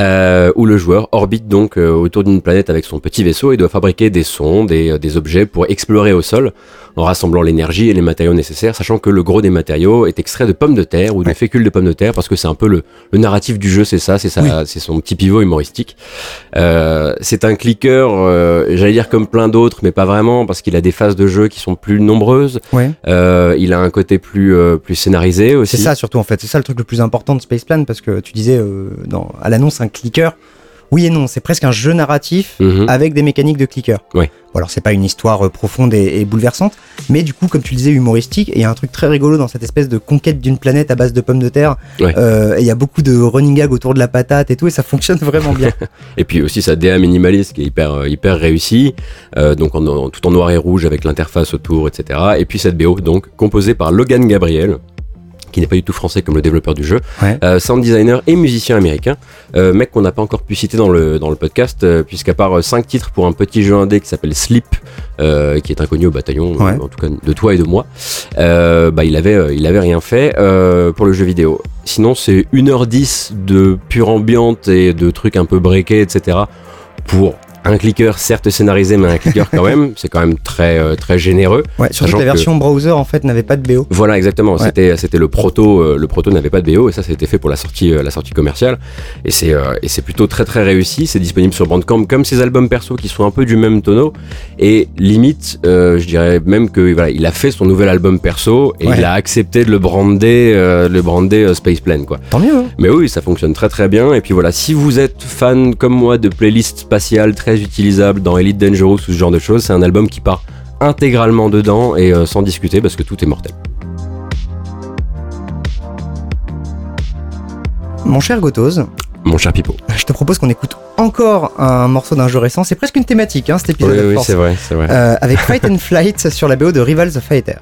B: Euh, où le joueur orbite donc euh, autour d'une planète avec son petit vaisseau et doit fabriquer des euh, des objets pour explorer au sol en rassemblant l'énergie et les matériaux nécessaires, sachant que le gros des matériaux est extrait de pommes de terre ou de
C: Ouais.
B: fécule de pommes de terre, parce que c'est un peu le, le narratif du jeu, c'est ça, c'est ça,
C: Oui.
B: c'est son petit pivot humoristique. Euh, c'est un clicker, euh, j'allais dire comme plein d'autres, mais pas vraiment, parce qu'il a des phases de jeu qui sont plus nombreuses.
C: Ouais.
B: Euh, il a un côté plus plus scénarisé aussi.
C: C'est ça surtout en fait, c'est ça le truc le plus important de Space Plan parce que tu disais dans, à l'annonce un clicker. Oui et non, c'est presque un jeu narratif
B: Mhm.
C: avec des mécaniques de clicker.
B: Ouais.
C: Bon, alors c'est pas une histoire euh, profonde et, et bouleversante, mais du coup comme tu le disais humoristique, et il y a un truc très rigolo dans cette espèce de conquête d'une planète à base de pommes de terre.
B: Ouais.
C: Euh, et il y a beaucoup de running gag autour de la patate et tout, et ça fonctionne vraiment bien.
B: Et puis aussi sa DA minimaliste qui est hyper euh, hyper réussie, euh, donc en, en- tout en noir et rouge avec l'interface autour, etc. Et puis cette BO donc composée par Logan Gabriel qui n'est pas du tout français comme le développeur du jeu,
C: Ouais.
B: euh, sound designer et musicien américain, euh, mec qu'on n'a pas encore pu citer dans le dans le podcast, euh, puisqu'à part euh, cinq titres pour un petit jeu indé qui s'appelle Sleep, qui est inconnu au bataillon,
C: Ouais.
B: en tout cas de toi et de moi, bah il avait il avait rien fait pour le jeu vidéo. Sinon c'est 1h10 de pure ambiante et de trucs un peu breakés, etc. pour un clicker certes scénarisé mais un clicker quand même c'est quand même très euh, très généreux
C: Ouais, surtout que la
B: que-
C: version browser en fait n'avait pas de BO.
B: voilà exactement
C: Ouais.
B: c'était c'était le proto euh, le proto n'avait pas de BO et ça c'était fait pour la sortie euh, la sortie commerciale et c'est et c'est plutôt très très réussi c'est disponible sur Bandcamp comme ses albums perso qui sont un peu du même tonneau et limite je dirais même que voilà il a fait son nouvel album perso et
C: Ouais.
B: il a accepté de le brander le brander Space Plan quoi
C: Tant mieux. hein.
B: mais oui, ça fonctionne très très bien. Et puis voilà, si vous êtes fan comme moi de playlists spatiales très utilisables dans Elite Dangerous ou ce genre de choses, c'est un album qui part intégralement dedans et euh, sans discuter parce que tout est mortel.
C: Mon cher Gotos,
B: Mon cher Pipo.
C: je te propose qu'on écoute encore un morceau d'un jeu récent. C'est presque une thématique, hein, cet épisode.
B: Oui, c'est vrai, c'est vrai.
C: Euh, avec Fight and Flight sur la BO de Rivals of Fighter.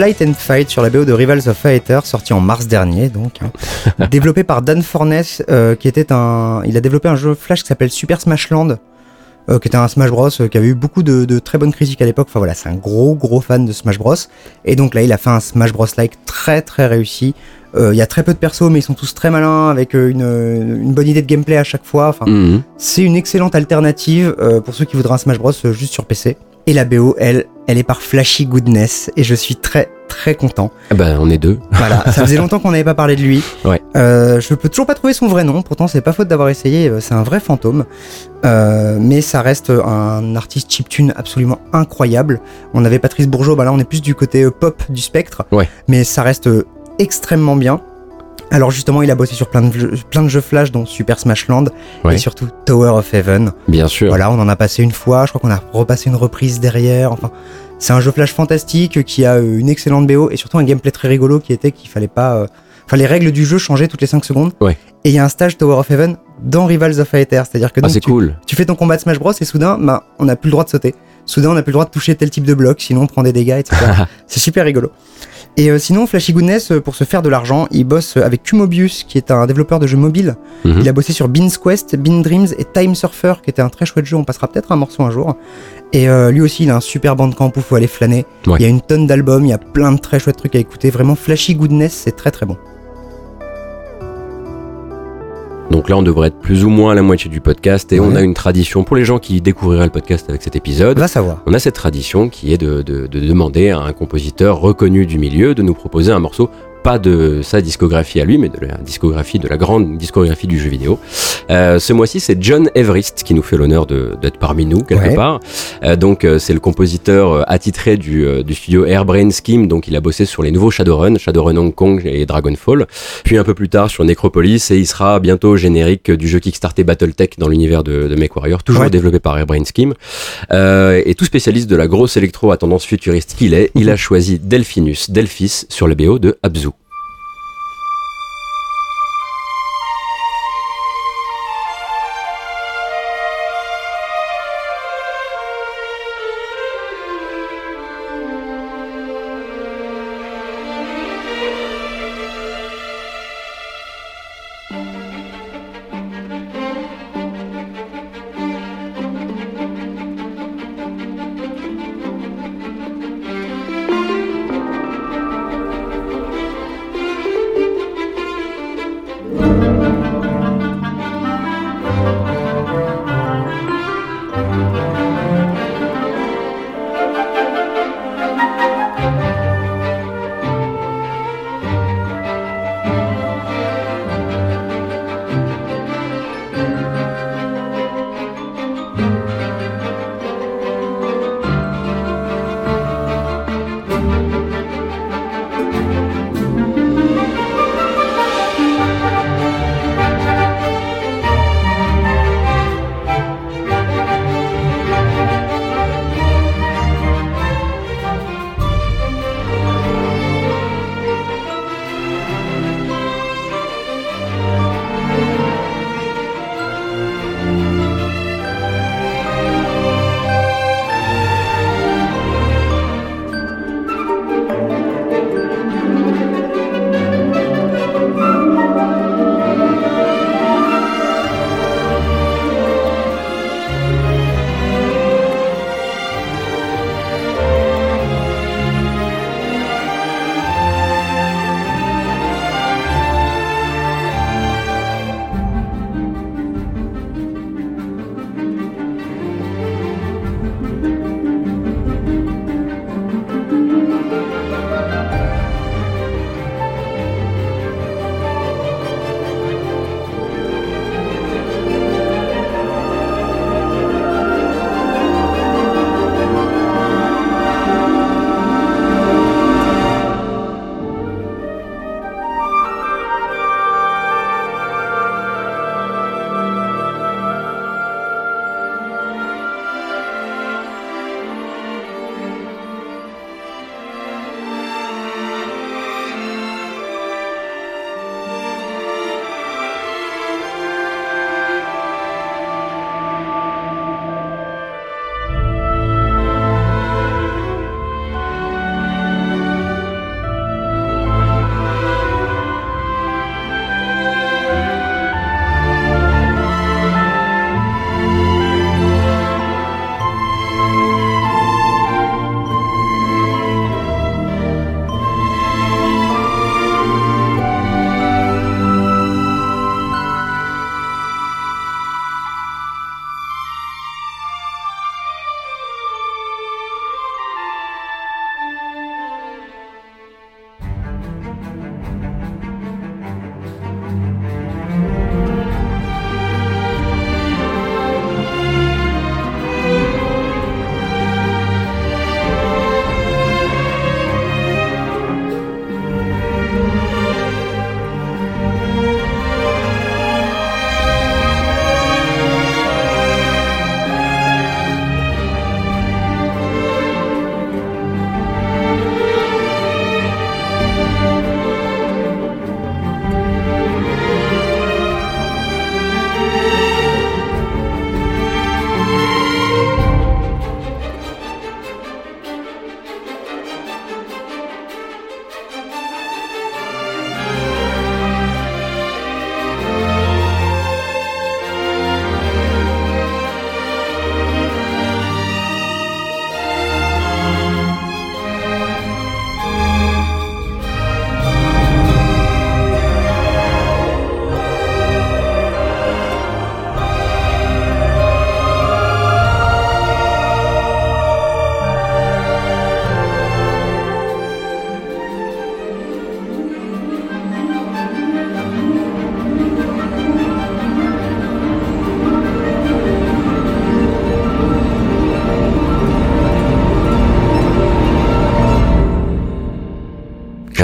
C: Flight and Fight sur la BO de Rivals of Fighter, sorti en mars dernier, donc. hein. développé par Dan Forness, euh, qui était un. Il a développé un jeu Flash qui s'appelle Super Smash Land, euh, qui était un Smash Bros, euh, qui avait eu beaucoup de, de très bonnes critiques à l'époque. Enfin voilà, c'est un gros gros fan de Smash Bros. Et donc là, il a fait un Smash Bros like très très réussi. Euh, Il y a très peu de persos, mais ils sont tous très malins, avec une, une bonne idée de gameplay à chaque fois. Enfin,
B: Mhm.
C: c'est une excellente alternative pour ceux qui voudraient un Smash Bros juste sur PC. Et la BO, elle, elle est par Flashy Goodness, et je suis très très content.
B: Bah, on est deux.
C: Voilà, ça faisait longtemps qu'on n'avait pas parlé de lui.
B: Ouais.
C: Euh, je peux toujours pas trouver son vrai nom, pourtant c'est pas faute d'avoir essayé, euh, c'est un vrai fantôme. Euh, mais ça reste un artiste chiptune absolument incroyable. On avait Patrice Bourgeot, bah là on est plus du côté pop du spectre,
B: Ouais.
C: mais ça reste extrêmement bien. Alors justement, il a bossé sur plein de jeux, plein de jeux Flash, dont Super Smash Land
B: Ouais.
C: et surtout Tower of Heaven.
B: Bien sûr.
C: Voilà, on en a passé une fois, je crois qu'on a repassé une reprise derrière. Enfin, c'est un jeu Flash fantastique qui a euh, une excellente BO et surtout un gameplay très rigolo qui était qu'il fallait pas. euh, Enfin, les règles du jeu changeaient toutes les 5 secondes.
B: Ouais.
C: Et il y a un stage Tower of Heaven dans Rivals of Fighter, c'est-à-dire que
B: Ah,
C: donc,
B: c'est
C: tu,
B: cool.
C: tu fais ton combat de Smash Bros et soudain, bah, on n'a plus le droit de sauter. soudain on n'a plus le droit de toucher tel type de bloc, sinon on prend des dégâts, etc. c'est super rigolo. Et euh, sinon, Flashy Goodness, euh, pour se faire de l'argent, il bosse avec Cumobius, qui est un développeur de jeux mobiles.
B: Mhm.
C: Il a bossé sur Beans Quest, Bean Dreams et Time Surfer, qui était un très chouette jeu. On passera peut-être un morceau un jour. Et euh, lui aussi, il a un super bandcamp où il faut aller flâner.
B: Ouais.
C: Il y a une tonne d'albums, il y a plein de très chouettes trucs à écouter. Vraiment, Flashy Goodness, c'est très très bon.
B: Donc là, on devrait être plus ou moins à la moitié du podcast et
C: Ouais.
B: on a une tradition pour les gens qui découvriraient le podcast avec cet épisode.
C: Va savoir.
B: On a cette tradition qui est de, de- de demander à un compositeur reconnu du milieu de nous proposer un morceau, pas de sa discographie à lui, mais de la discographie, de la grande discographie du jeu vidéo. Euh, ce mois-ci, c'est John Everest qui nous fait l'honneur d'être parmi nous quelque
C: Ouais.
B: part. Euh, donc, euh, c'est le compositeur euh, attitré du, euh, du studio Airbrain Scheme. Donc, il a bossé sur les nouveaux Shadowrun, Shadowrun Hong Kong et Dragonfall. Puis un peu plus tard sur Necropolis et il sera bientôt générique du jeu Kickstarter Battletech dans l'univers de, de MechWarrior, toujours
C: Ouais.
B: développé par Airbrain Scheme. Euh, et tout spécialiste de la grosse électro à tendance futuriste qu'il est, il a choisi Delphinus Delphis sur le BO de Abzu.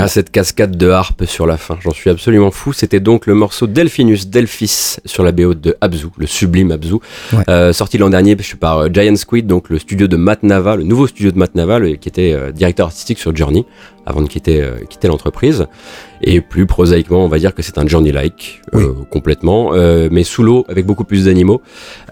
B: Ah, cette cascade de harpe sur la fin, j'en suis absolument fou. C'était donc le morceau Delphinus Delphis sur la BO de Abzu, le sublime Abzu,
C: Ouais.
B: euh, sorti l'an dernier par euh, Giant Squid, donc le studio de Matt Nava, le nouveau studio de Matt Nava, le- qui était euh, directeur artistique sur Journey avant de quitter, euh, quitter l'entreprise. Et plus prosaïquement, on va dire que c'est un Journey-like, euh, complètement, euh, mais sous l'eau, avec beaucoup plus d'animaux.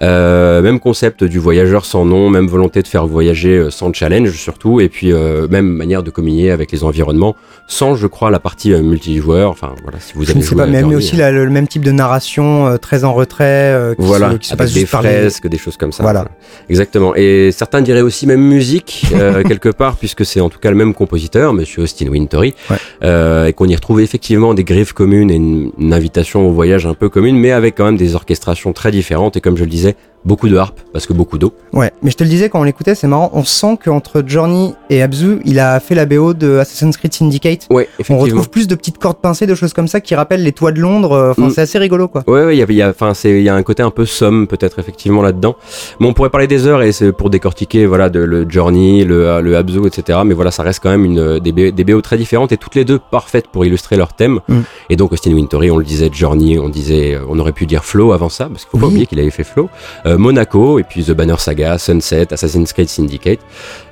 B: Même concept du voyageur sans nom, même volonté de faire voyager sans challenge surtout, et puis même manière de communier avec les environnements, sans, je crois, la partie euh, multijoueur. Enfin, voilà, si vous
C: Je
B: avez
C: sais
B: joué
C: pas, mais, aussi la- le, le même type de narration, euh, très en retrait, euh, qui,
B: Voilà,
C: se, qui se passe
B: des
C: juste par les...
B: fresques, des choses comme ça.
C: Voilà.
B: Exactement. Et certains diraient aussi même musique, euh, quelque part, puisque c'est en tout cas le même compositeur, Monsieur Austin Wintory,
C: Ouais.
B: euh, et qu'on y retrouve effectivement des griffes communes et une, une invitation au voyage un peu commune, mais avec quand même des orchestrations très différentes, et comme je le disais, beaucoup de harpe, parce que beaucoup d'eau.
C: Ouais, mais je te le disais quand on l'écoutait, c'est marrant, on sent qu'entre Journey et Abzu, il a fait la BO de Assassin's Creed Syndicate.
B: Ouais,
C: On
B: effectivement.
C: retrouve plus de petites cordes pincées, de choses comme ça qui rappellent les toits de Londres. euh, Enfin,
B: Mm.
C: c'est assez rigolo, quoi.
B: Ouais, ouais, il y a, y a, y a un côté un peu somme peut-être effectivement là-dedans. Mais on pourrait parler des heures et c'est pour décortiquer, voilà, de, le Journey, le, le Abzu, etc. Mais voilà, ça reste quand même une, des, BO très différentes et toutes les deux parfaites pour illustrer leur thème.
C: Mm.
B: Et donc Austin Wintory, on le disait, Journey, on disait, on aurait pu dire Flow avant ça, parce qu'il faut pas oublier qu'il avait fait Flow. Euh, Monaco, et puis The Banner Saga, Sunset, Assassin's Creed Syndicate.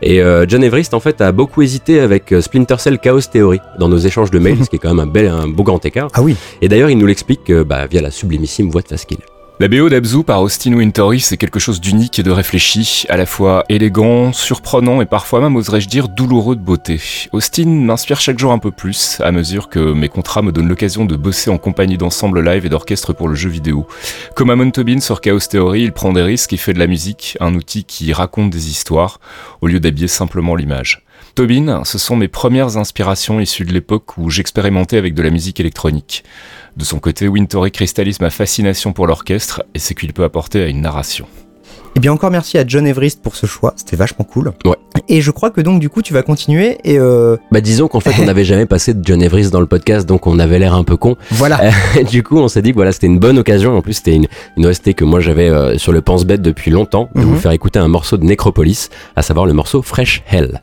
B: Et euh, John Everest, en fait, a beaucoup hésité avec euh, Splinter Cell Chaos Theory dans nos échanges de mails, ce qui est quand même un bel, un beau grand écart.
C: Ah oui.
B: Et d'ailleurs, il nous l'explique euh, bah, via la sublimissime voix de Faskill.
D: La BO d'Abzu par Austin Wintory, c'est quelque chose d'unique et de réfléchi, à la fois élégant, surprenant et parfois même, oserais-je dire, douloureux de beauté. Austin m'inspire chaque jour un peu plus, à mesure que mes contrats me donnent l'occasion de bosser en compagnie d'ensemble live et d'orchestre pour le jeu vidéo. Comme Amon Tobin sur Chaos Theory, il prend des risques et fait de la musique, un outil qui raconte des histoires, au lieu d'habiller simplement l'image. Tobin, ce sont mes premières inspirations issues de l'époque où j'expérimentais avec de la musique électronique. De son côté, Wintory cristallise ma fascination pour l'orchestre et ce qu'il peut apporter à une narration.
C: Et bien encore merci à John Everest pour ce choix, c'était vachement cool.
B: Ouais.
C: Et je crois que donc du coup tu vas continuer et euh,
B: Bah disons qu'en fait on n'avait jamais passé de John Everest dans le podcast donc on avait l'air un peu con.
C: voilà.
B: Et du coup on s'est dit que voilà c'était une bonne occasion. En plus c'était une, une OST que moi j'avais euh, sur le pense-bête depuis longtemps de
C: Mhm.
B: vous faire écouter un morceau de Necropolis, à savoir le morceau Fresh Hell.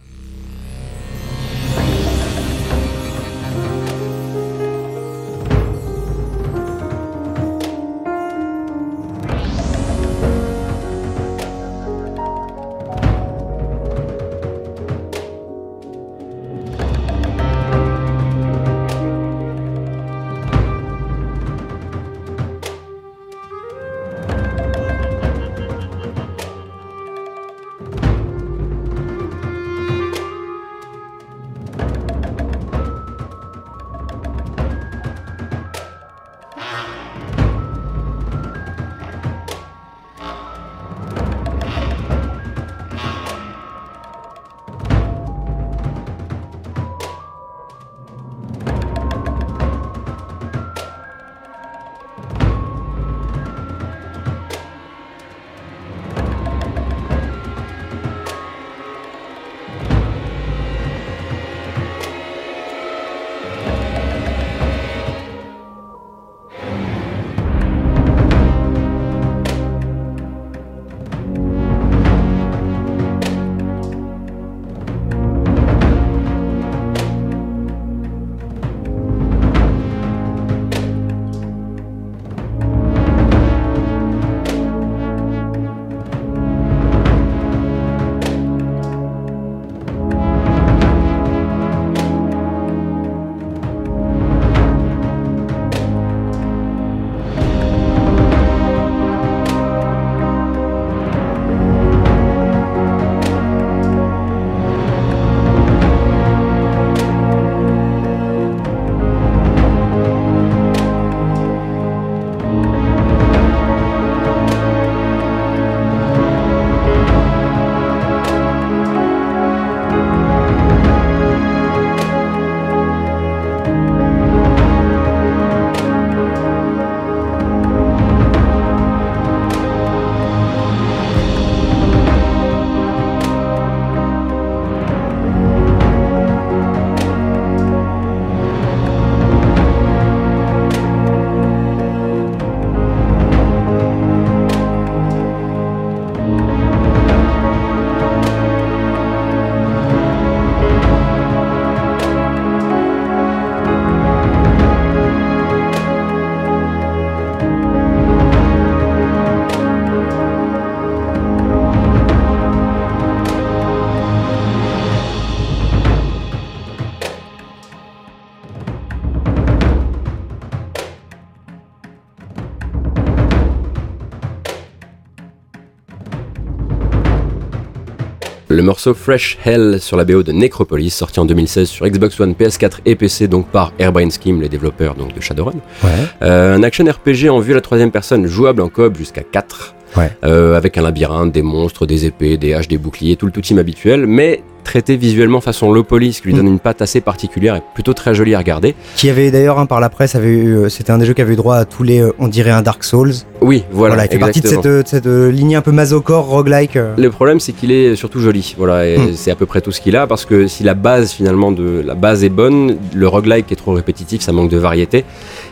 B: Le morceau Fresh Hell sur la BO de Necropolis, sorti en 2016 sur Xbox One, PS4 et PC, donc par Airbrain Scheme, les développeurs donc de Shadowrun.
C: Ouais.
B: Euh, un action RPG en vue à la troisième personne, jouable en coop jusqu'à 4.
C: Ouais.
B: Euh, avec un labyrinthe, des monstres, des épées, des haches, des boucliers, tout le tout team habituel, mais traité visuellement façon low police, qui lui
C: Mm.
B: donne une patte assez particulière et plutôt très jolie à regarder.
C: Qui avait d'ailleurs, hein, par la presse, avait eu, euh, c'était un des jeux qui avait eu droit à tous les, euh, on dirait un Dark Souls.
B: Oui, voilà,
C: Voilà, il fait partie de cette, euh, de cette euh, lignée un peu masocore, roguelike.
B: Le problème, c'est qu'il est surtout joli. Voilà, et
C: Mm.
B: c'est à peu près tout ce qu'il a parce que si la base finalement de la base est bonne, le roguelike est trop répétitif, ça manque de variété.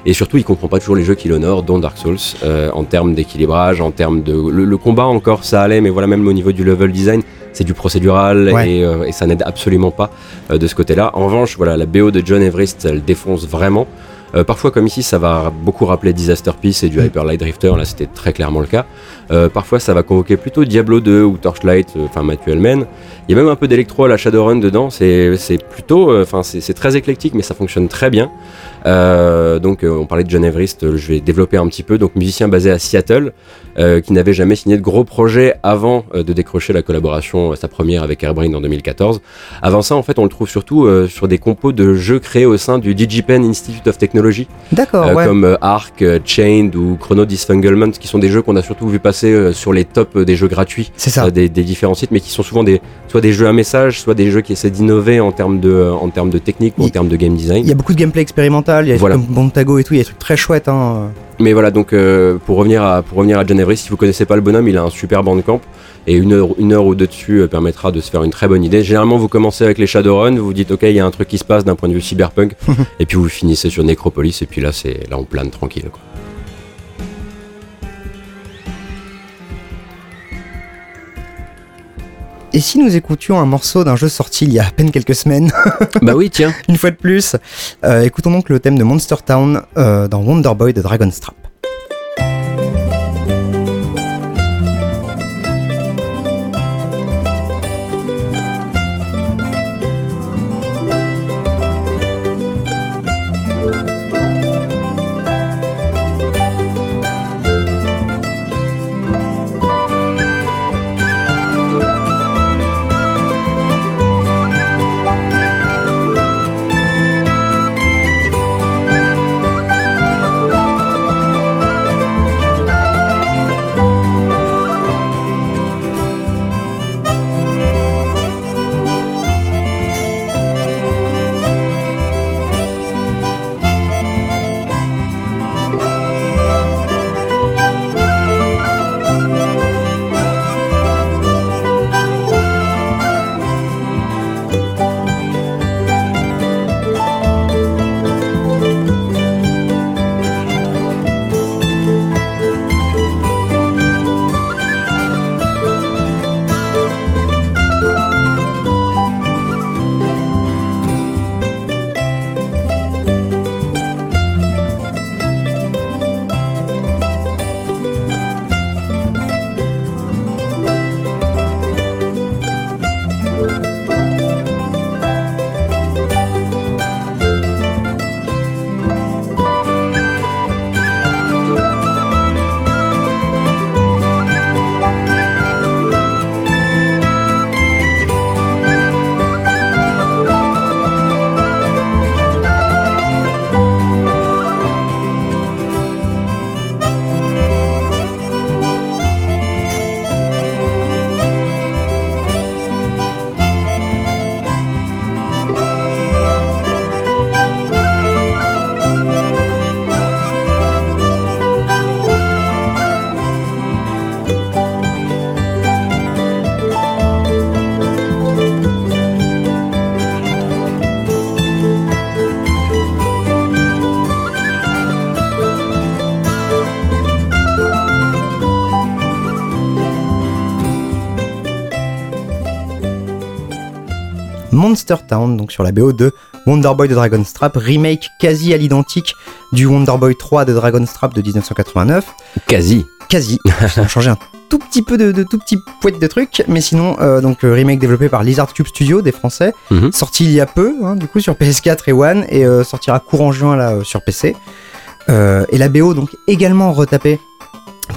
B: Et surtout, il comprend pas toujours les jeux qu'il honore, dont Dark Souls, euh, en termes d'équilibrage, en termes de le, le combat encore, ça allait, mais voilà, même au niveau du level design, c'est du procédural
C: Ouais.
B: et, euh, et ça n'aide absolument pas euh, de ce côté-là. En revanche, voilà, la BO de John Everest, elle défonce vraiment. Euh, parfois, comme ici, ça va beaucoup rappeler Disaster Peace et du
C: Mm.
B: Hyper Light Drifter. Là, c'était très clairement le cas. Euh, parfois, ça va convoquer plutôt Diablo 2 ou Torchlight, euh, enfin Matthew Hellman. Il y a même un peu d'électro à la Shadowrun dedans. C'est plutôt, euh, enfin, c'est très éclectique, mais ça fonctionne très bien. Euh, donc, euh, on parlait de John Everest. euh, je vais développer un petit peu. Donc, musicien basé à Seattle, euh, qui n'avait jamais signé de gros projets avant euh, de décrocher la collaboration, euh, sa première avec Airbrain en 2014. Avant ça, en fait, on le trouve surtout euh, sur des compos de jeux créés au sein du DigiPen Institute of Technology,
C: D'accord, ouais.
B: comme euh, Ark, euh, Chained ou Chrono Disfunglement, qui sont des jeux qu'on a surtout vu passer euh, sur les tops des jeux gratuits
C: ça.
B: des, des différents sites, mais qui sont souvent des, soit des jeux à message, soit des jeux qui essaient d'innover en termes de, euh, en termes de technique ou en termes de game design.
C: Il y a beaucoup de gameplay expérimental, il y a des
B: Voilà.
C: trucs comme Bontago et tout, il y a des trucs très chouettes. Hein.
B: Mais voilà, donc euh, pour revenir à pour revenir à John Everest, si vous connaissez pas le bonhomme, il a un super bandcamp et une heure une heure ou deux dessus euh, permettra de se faire une très bonne idée. Généralement, vous commencez avec les Shadowrun, vous vous dites ok, il y a un truc qui se passe d'un point de vue cyberpunk, et puis vous finissez sur Necropolis et puis là c'est là on plane tranquille. Quoi.
C: Et si nous écoutions un morceau d'un jeu sorti il y a à peine quelques semaines,
B: bah oui, tiens.
C: une fois de plus, euh, écoutons donc le thème de Monster Town euh, dans Wonder Boy de Dragonstrap. Monster Town, donc sur la BO de Wonder Boy de Dragonstrap, remake quasi à l'identique du Wonder Boy 3 de Dragonstrap de 1989.
B: Quasi.
C: Quasi. Ils ont changé un tout petit peu de, de tout petit poète de trucs, mais sinon, euh, donc euh, remake développé par Lizard Cube Studio, des Français,
B: Mhm.
C: sorti il y a peu, hein, du coup sur PS4 et One, et euh, sortira courant juin là sur PC. Euh, et la BO donc également retapée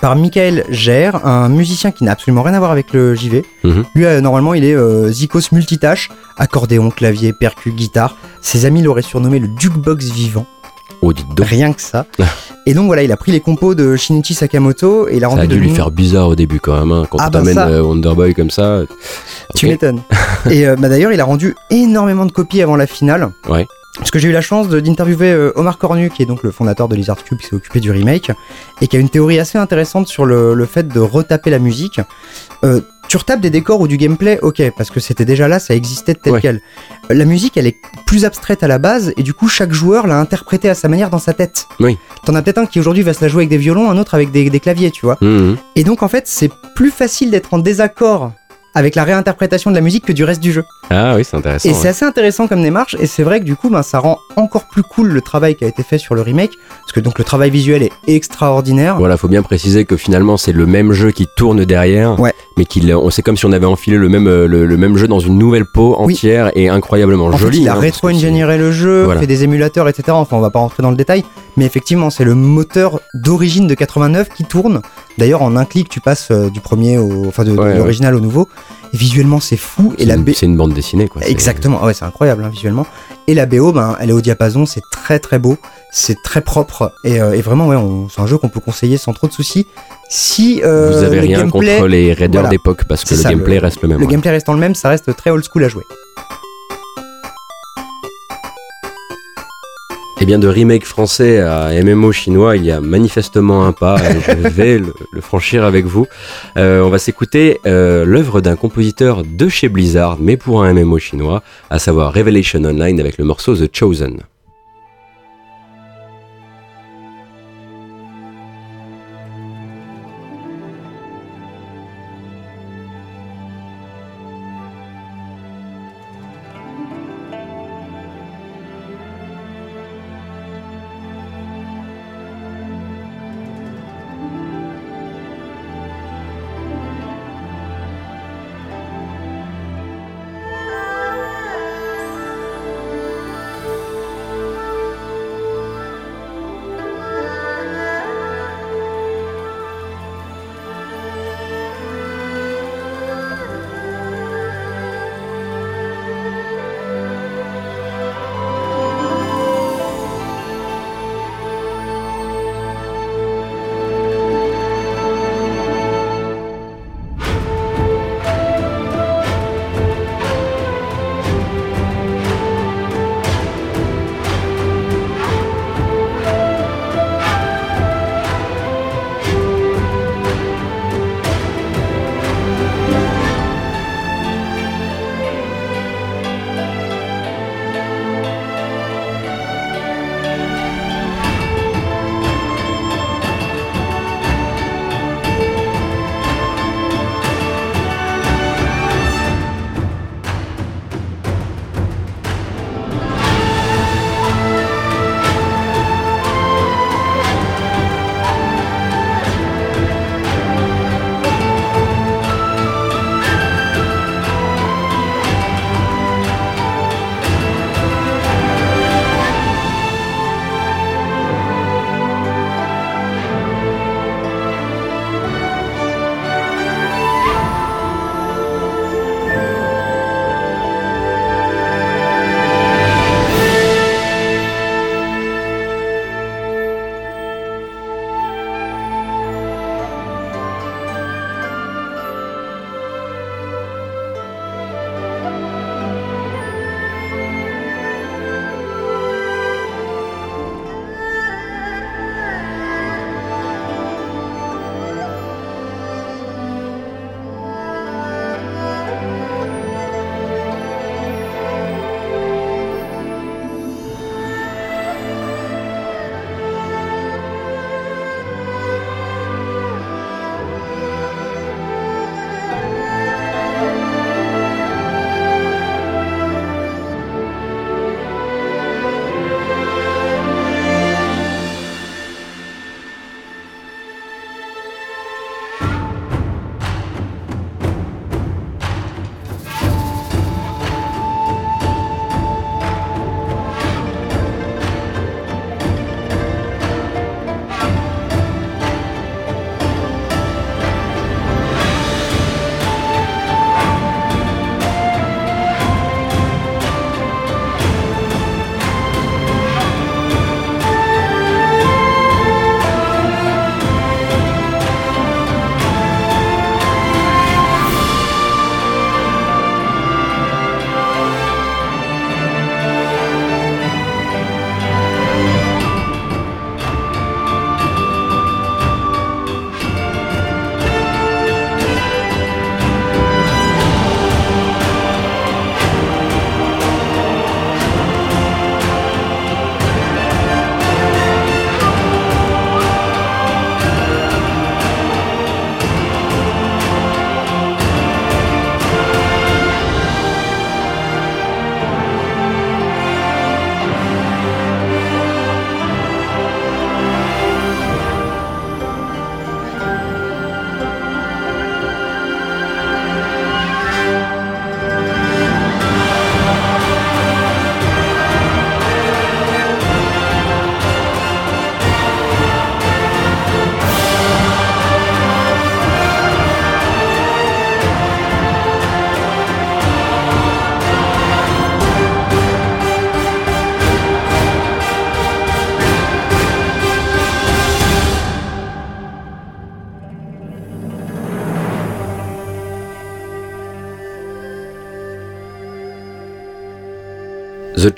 C: par Michael Gère, un musicien qui n'a absolument rien à voir avec le JV.
B: Mhm.
C: Lui, euh, normalement, il est euh, Zikos multitâche, accordéon, clavier, percu, guitare. Ses amis l'auraient surnommé le jukebox vivant,
B: Oh, dites donc.
C: rien que ça. et donc voilà, il a pris les compos de Shinichi Sakamoto et il a
B: Ça
C: rendu
B: a dû
C: de
B: lui faire bizarre au début quand même. hein, Quand
C: Ah
B: on
C: bah
B: t'amène
C: ça.
B: euh, Wonderboy comme ça.
C: Tu m'étonnes. et bah, d'ailleurs, il a rendu énormément de copies avant la finale.
B: Ouais.
C: Parce que j'ai eu la chance d'interviewer euh, Omar Cornu, qui est donc le fondateur de Lizard Cube, qui s'est occupé du remake, et qui a une théorie assez intéressante sur le, le fait de retaper la musique. Euh, tu retapes des décors ou du gameplay, ok, parce que c'était déjà là, ça existait tel
B: Ouais.
C: quel. Euh, La musique, elle est plus abstraite à la base, et du coup, chaque joueur l'a interprétée à sa manière dans sa tête.
B: Oui.
C: T'en as peut-être un qui aujourd'hui va se la jouer avec des violons, un autre avec des, des claviers, tu vois.
B: Mhm.
C: Et donc, en fait, c'est plus facile d'être en désaccord avec la réinterprétation de la musique que du reste du jeu.
B: Ah oui, c'est intéressant.
C: Et
B: ouais.
C: c'est assez intéressant comme démarche, et c'est vrai que du coup, ben, ça rend encore plus cool le travail qui a été fait sur le remake, parce que donc le travail visuel est extraordinaire.
B: Voilà, faut bien préciser que finalement c'est le même jeu qui tourne derrière,
C: Ouais.
B: mais qu'il, on c'est comme si on avait enfilé le même, euh, le, le même jeu dans une nouvelle peau
C: Oui.
B: entière et incroyablement
C: En
B: jolie.
C: fait, il a
B: hein,
C: rétro-ingénieré le jeu,
B: Voilà.
C: fait des émulateurs, etc. Enfin, on va pas rentrer dans le détail, mais effectivement, c'est le moteur d'origine de 89 qui tourne. D'ailleurs, en un clic, tu passes euh, du premier au, enfin, de, de
B: Ouais, ouais.
C: l'original au nouveau. Et visuellement, c'est fou.
B: C'est
C: Et la
B: une,
C: B...
B: c'est une bande dessinée quoi.
C: Exactement, Ah ouais, c'est incroyable hein, visuellement. Et la BO, ben, elle est au diapason, c'est très très beau, c'est très propre et, euh, et vraiment, ouais, c'est un jeu qu'on peut conseiller sans trop de soucis. Si euh,
B: Vous avez rien
C: gameplay,
B: contre les raiders
C: voilà.
B: d'époque parce que le
C: ça,
B: gameplay
C: le-
B: reste le même.
C: le
B: ouais.
C: gameplay restant le même, ça reste très old school à jouer.
B: Eh bien, de remake français à MMO chinois, il y a manifestement un pas. et je vais le, le franchir avec vous. Euh, on va s'écouter euh, l'œuvre d'un compositeur de chez Blizzard, mais pour un MMO chinois, à savoir Revelation Online avec le morceau The Chosen.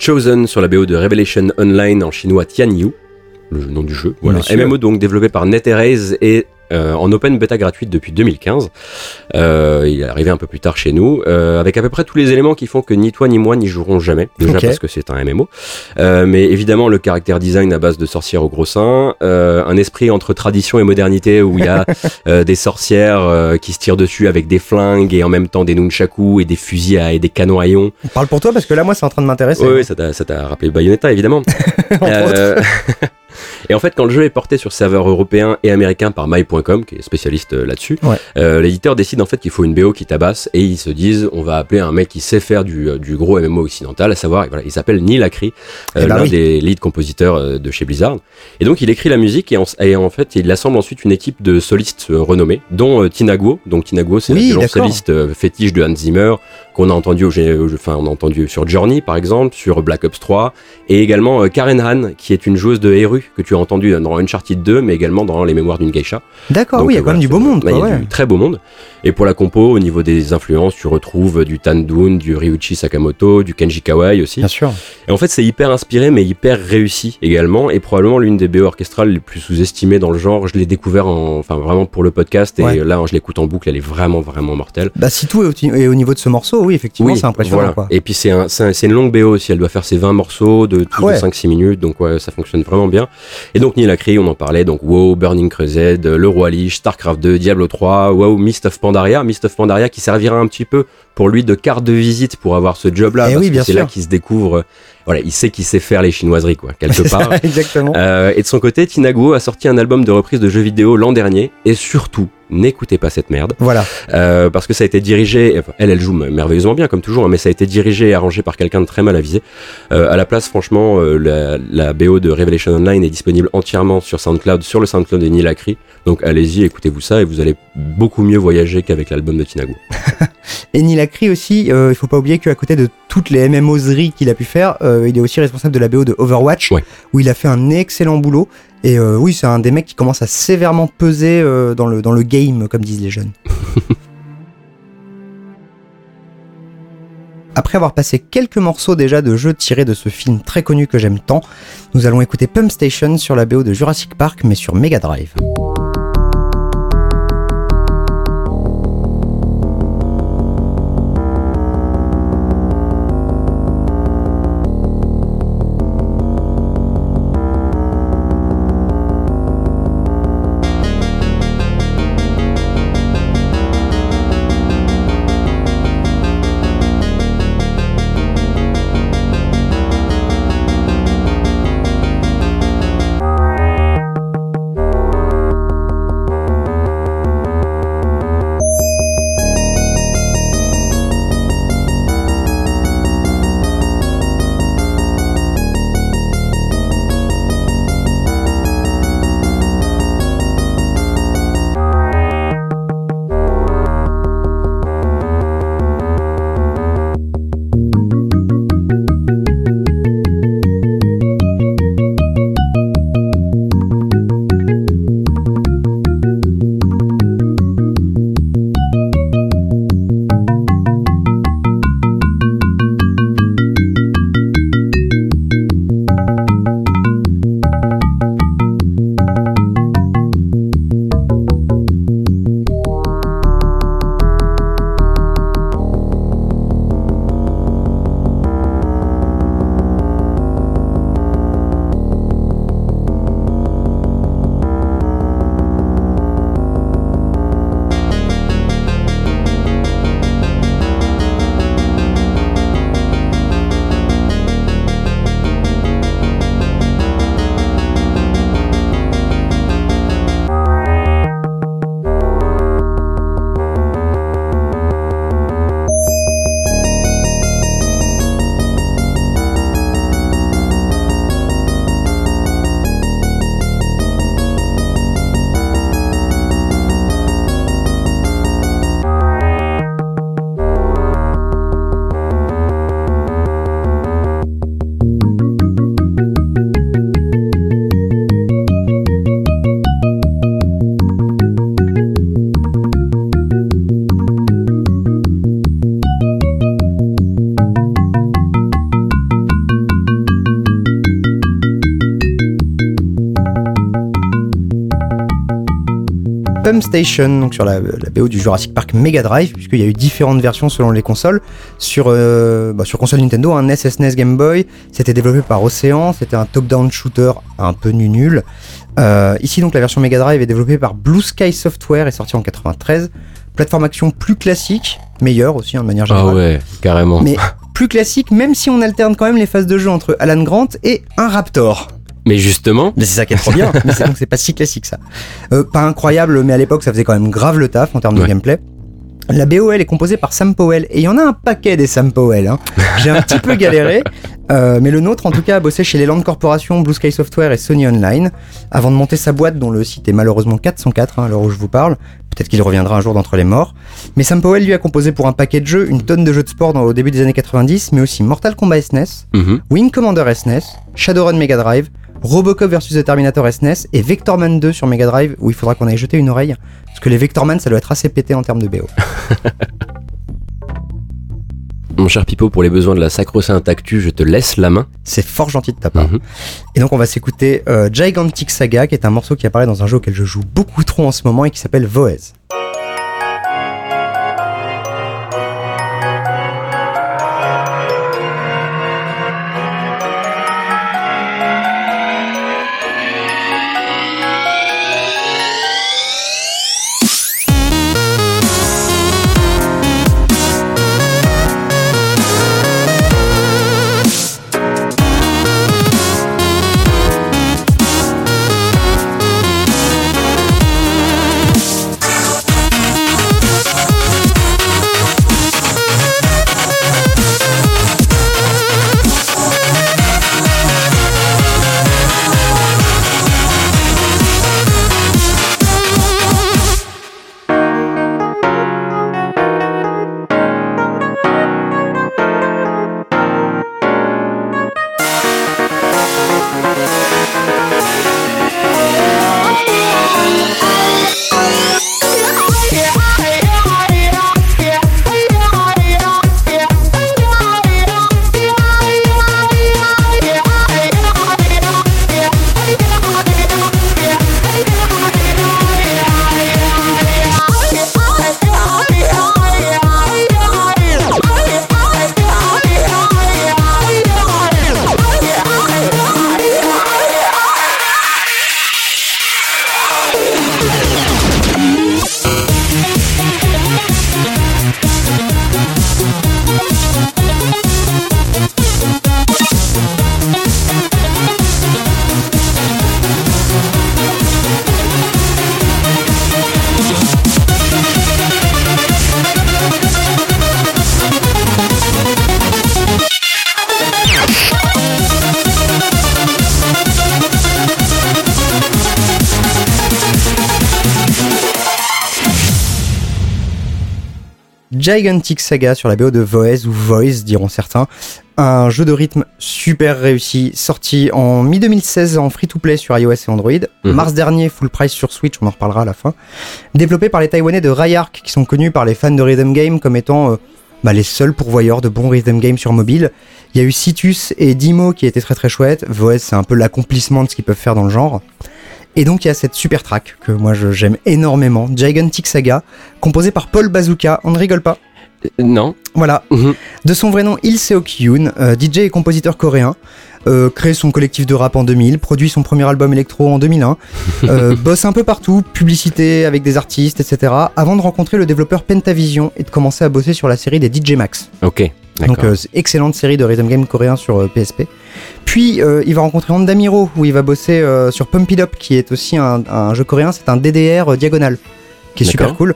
B: Chosen sur la BO de Revelation Online en chinois Tianyu, le nom du jeu. Voilà.
C: Monsieur.
B: MMO donc développé par NetEraze et euh, en open bêta gratuite depuis 2015. Euh, il est arrivé un peu plus tard chez nous, euh, avec à peu près tous les éléments qui font que ni toi ni moi n'y jouerons jamais. Déjà parce que c'est un MMO. Euh, mais évidemment le caractère design à base de sorcières au gros sein, euh, un esprit entre tradition et modernité où il y a euh, des sorcières euh, qui se tirent dessus avec des flingues et en même temps des nunchaku et des fusils à, et des canons à ion.
C: Parle pour toi parce que là, moi, c'est en train de m'intéresser.
B: Oui, oui, ça t'a ça t'a rappelé Bayonetta, évidemment. Et en fait, quand le jeu est porté sur serveur européen et américain par My.com, qui est spécialiste euh, là-dessus,
C: Ouais.
B: euh, l'éditeur décide en fait qu'il faut une BO qui tabasse et ils se disent on va appeler un mec qui sait faire du, euh, du gros MMO occidental, à savoir, voilà, il s'appelle Neil Acri, euh,
C: Eh bah
B: l'un
C: oui.
B: des lead compositeurs de chez Blizzard. Et donc il écrit la musique et en, et en fait il assemble ensuite une équipe de solistes renommés, dont Tina Guo. Donc Tina Guo, c'est
C: Oui,
B: la euh, fétiche de Hans Zimmer qu'on a entendu au, enfin on a entendu sur Journey par exemple, sur Black Ops 3 et également euh, Karen Han qui est une joueuse de Eru que tu as entendu dans Uncharted 2 mais également dans Les Mémoires d'une geisha.
C: D'accord, oui, il y a
B: euh,
C: quand même du beau monde. quoi,
B: y a du très beau monde. Et pour la compo, au niveau des influences, tu retrouves du Tandun, du Ryuichi Sakamoto, du Kenji Kawai aussi.
C: Bien sûr.
B: Et en fait, c'est hyper inspiré, mais hyper réussi également, et probablement l'une des BO orchestrales les plus sous-estimées dans le genre. Je l'ai découvert en, enfin vraiment pour le podcast, et
C: Ouais.
B: là, je l'écoute en boucle, elle est vraiment, vraiment mortelle.
C: Bah, si tout est au, niveau de ce morceau, oui, effectivement, c'est impressionnant.
B: voilà.
C: Quoi.
B: Et puis c'est un, c'est un- c'est une longue BO aussi, elle doit faire ses 20 morceaux de
C: Ah ouais.
B: de 5-6 minutes, donc ouais, ça fonctionne vraiment bien. Et donc Neil Acri, on en parlait, donc WoW, Burning Crusade, Le Roi Lich, StarCraft 2, Diablo 3, WoW, Mist of Pandaria, Mist of Pandaria qui servira un petit peu pour lui de carte de visite pour avoir ce
C: Eh
B: parce
C: oui,
B: que
C: bien
B: c'est là qu'il se découvre, euh, voilà, il sait qu'il sait faire les chinoiseries, quoi, quelque part.
C: Exactement.
B: Euh, et de son côté, Tinaguo a sorti un album de reprise de jeux vidéo l'an dernier, et surtout, n'écoutez pas cette merde.
C: Voilà.
B: Euh, parce que ça a été dirigé, enfin, elle, elle joue merveilleusement bien comme toujours, hein, mais ça a été dirigé et arrangé par quelqu'un de très mal avisé. Euh, à la place, franchement, euh, la, la BO de Revelation Online est disponible entièrement sur SoundCloud, sur le SoundCloud de Neil Acri. Donc allez-y, écoutez-vous ça et vous allez beaucoup mieux voyager qu'avec l'album de Tinago.
C: Et Neil Acri aussi, il faut pas oublier qu'à côté de toutes les MMOseries qu'il a pu faire, il est aussi responsable de la BO de Overwatch,
B: Ouais.
C: où il a fait un excellent boulot. Et euh, oui, c'est un des mecs qui commence à sévèrement peser euh, dans, le, dans le game, comme disent les jeunes. Après avoir passé quelques morceaux déjà de jeux tirés de ce film très connu que j'aime tant, nous allons écouter Pump Station sur la BO de Jurassic Park, mais sur Mega Drive. Pump Station, donc sur la, la BO du Jurassic Park Mega Drive, puisqu'il y a eu différentes versions selon les consoles. Sur, euh, bah, sur console Nintendo, un NES, SNES, Game Boy, c'était développé par Ocean, c'était un top-down shooter un peu nul. Euh, ici donc la version Mega Drive est développée par Blue Sky Software et sortie en 93. Plateforme action plus classique, meilleure aussi hein, de manière
B: Ah
C: générale.
B: ouais, carrément.
C: Mais plus classique, même si on alterne quand même les phases de jeu entre Alan Grant et un Raptor.
B: Mais justement,
C: Mais c'est ça qui est trop bien. mais c'est donc c'est pas si classique ça. Euh, pas incroyable, mais à l'époque ça faisait quand même grave le taf en termes de gameplay. La BOL est composée par Sam Powell et il y en a un paquet des Sam Powell. hein. J'ai un petit peu galéré, euh, mais le nôtre en tout cas a bossé chez les Land Corporation, Blue Sky Software et Sony Online avant de monter sa boîte dont le site est malheureusement 404 hein, à l'heure où je vous parle. Peut-être qu'il reviendra un jour d'entre les morts. Mais Sam Powell lui a composé pour un paquet de jeux une tonne de jeux de sport dans, au début des années 90, mais aussi Mortal Kombat SNES,
B: mhm.
C: Wing Commander SNES, Shadowrun Mega Drive, Robocop vs The Terminator SNES et Vectorman 2 sur Mega Drive où il faudra qu'on aille jeter une oreille parce que les Vectorman ça doit être assez pété en termes de BO.
B: mon cher Pipo, pour les besoins de la sacro-sainte actu, je te laisse la main.
C: C'est fort gentil de ta part.
B: Mhm.
C: Et donc on va s'écouter euh, Gigantic Saga qui est un morceau qui apparaît dans un jeu auquel je joue beaucoup trop en ce moment et qui s'appelle Voez. Gigantic Saga sur la BO de Voez ou Voice diront certains. Un jeu de rythme super réussi, sorti en mi-2016 en free-to-play sur iOS et Android.
B: Mhm.
C: Mars dernier, full price sur Switch, on en reparlera à la fin. Développé par les Taïwanais de Rayark, qui sont connus par les fans de Rhythm Game comme étant euh, bah, les seuls pourvoyeurs de bons Rhythm Game sur mobile. Il y a eu Citus et Dimo qui étaient très très chouettes. Voez, c'est un peu l'accomplissement de ce qu'ils peuvent faire dans le genre. Et donc il y a cette super track que moi je- j'aime énormément, Gigantic Saga, composée par Paul Bazooka, on ne rigole pas.
B: Euh, Non.
C: Voilà,
B: Mhm.
C: de son vrai nom Il Seok-yoon, euh, DJ et compositeur coréen, euh, crée son collectif de rap en 2000, produit son premier album électro en 2001, euh, bosse un peu partout, publicité avec des artistes, etc., avant de rencontrer le développeur Pentavision et de commencer à bosser sur la série des DJ Max.
B: Ok.
C: Donc euh, excellente série de rhythm game coréen sur euh, PSP. Puis euh, il va rencontrer Andamiro où il va bosser euh, sur Pump It Up qui est aussi un, un jeu coréen, c'est un DDR euh, diagonal qui est super cool.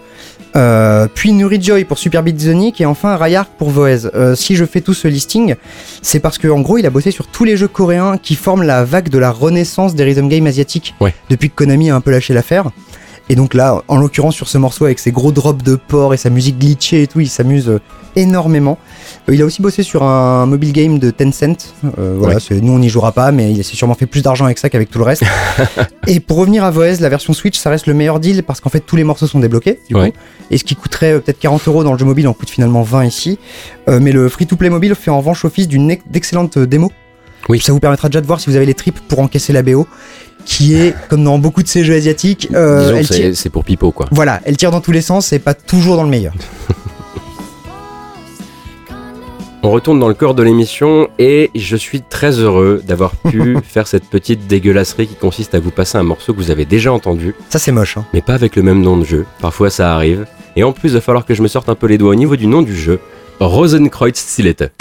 C: Euh, puis Nuri Joy pour Super Beat Sonic et enfin Rayark pour Voez. Euh, si je fais tout ce listing, c'est parce que en gros il a bossé sur tous les jeux coréens qui forment la vague de la renaissance des rhythm games asiatiques
B: Ouais.
C: depuis que Konami a un peu lâché l'affaire. Et donc là, en l'occurrence sur ce morceau avec ses gros drops de porc et sa musique glitchée et tout, il s'amuse euh, énormément. Euh, il a aussi bossé sur un mobile game de Tencent. Euh, voilà,
B: Ouais.
C: nous on n'y jouera pas, mais il s'est sûrement fait plus d'argent avec ça qu'avec tout le reste. et pour revenir à Voez, la version Switch, ça reste le meilleur deal parce qu'en fait tous les morceaux sont débloqués. Du
B: Ouais.
C: coup, et ce qui coûterait euh, peut-être 40 euros dans le jeu mobile en coûte finalement 20 ici. Euh, mais le free-to-play mobile fait en revanche office d'une ex- d'excellente euh, démo.
B: Oui.
C: Ça vous permettra déjà de voir si vous avez les tripes pour encaisser la BO, qui est, comme dans beaucoup de ces jeux asiatiques, euh,
B: c'est- pour Pipo, quoi.
C: voilà, elle tire dans tous les sens et pas toujours dans le meilleur.
B: On retourne dans le corps de l'émission et je suis très heureux d'avoir pu faire cette petite dégueulasserie qui consiste à vous passer un morceau que vous avez déjà entendu,
C: Ça c'est moche. Hein.
B: mais pas avec le même nom de jeu. Parfois ça arrive. Et en plus, il va falloir que je me sorte un peu les doigts au niveau du nom du jeu. Rosenkreuz Stillette.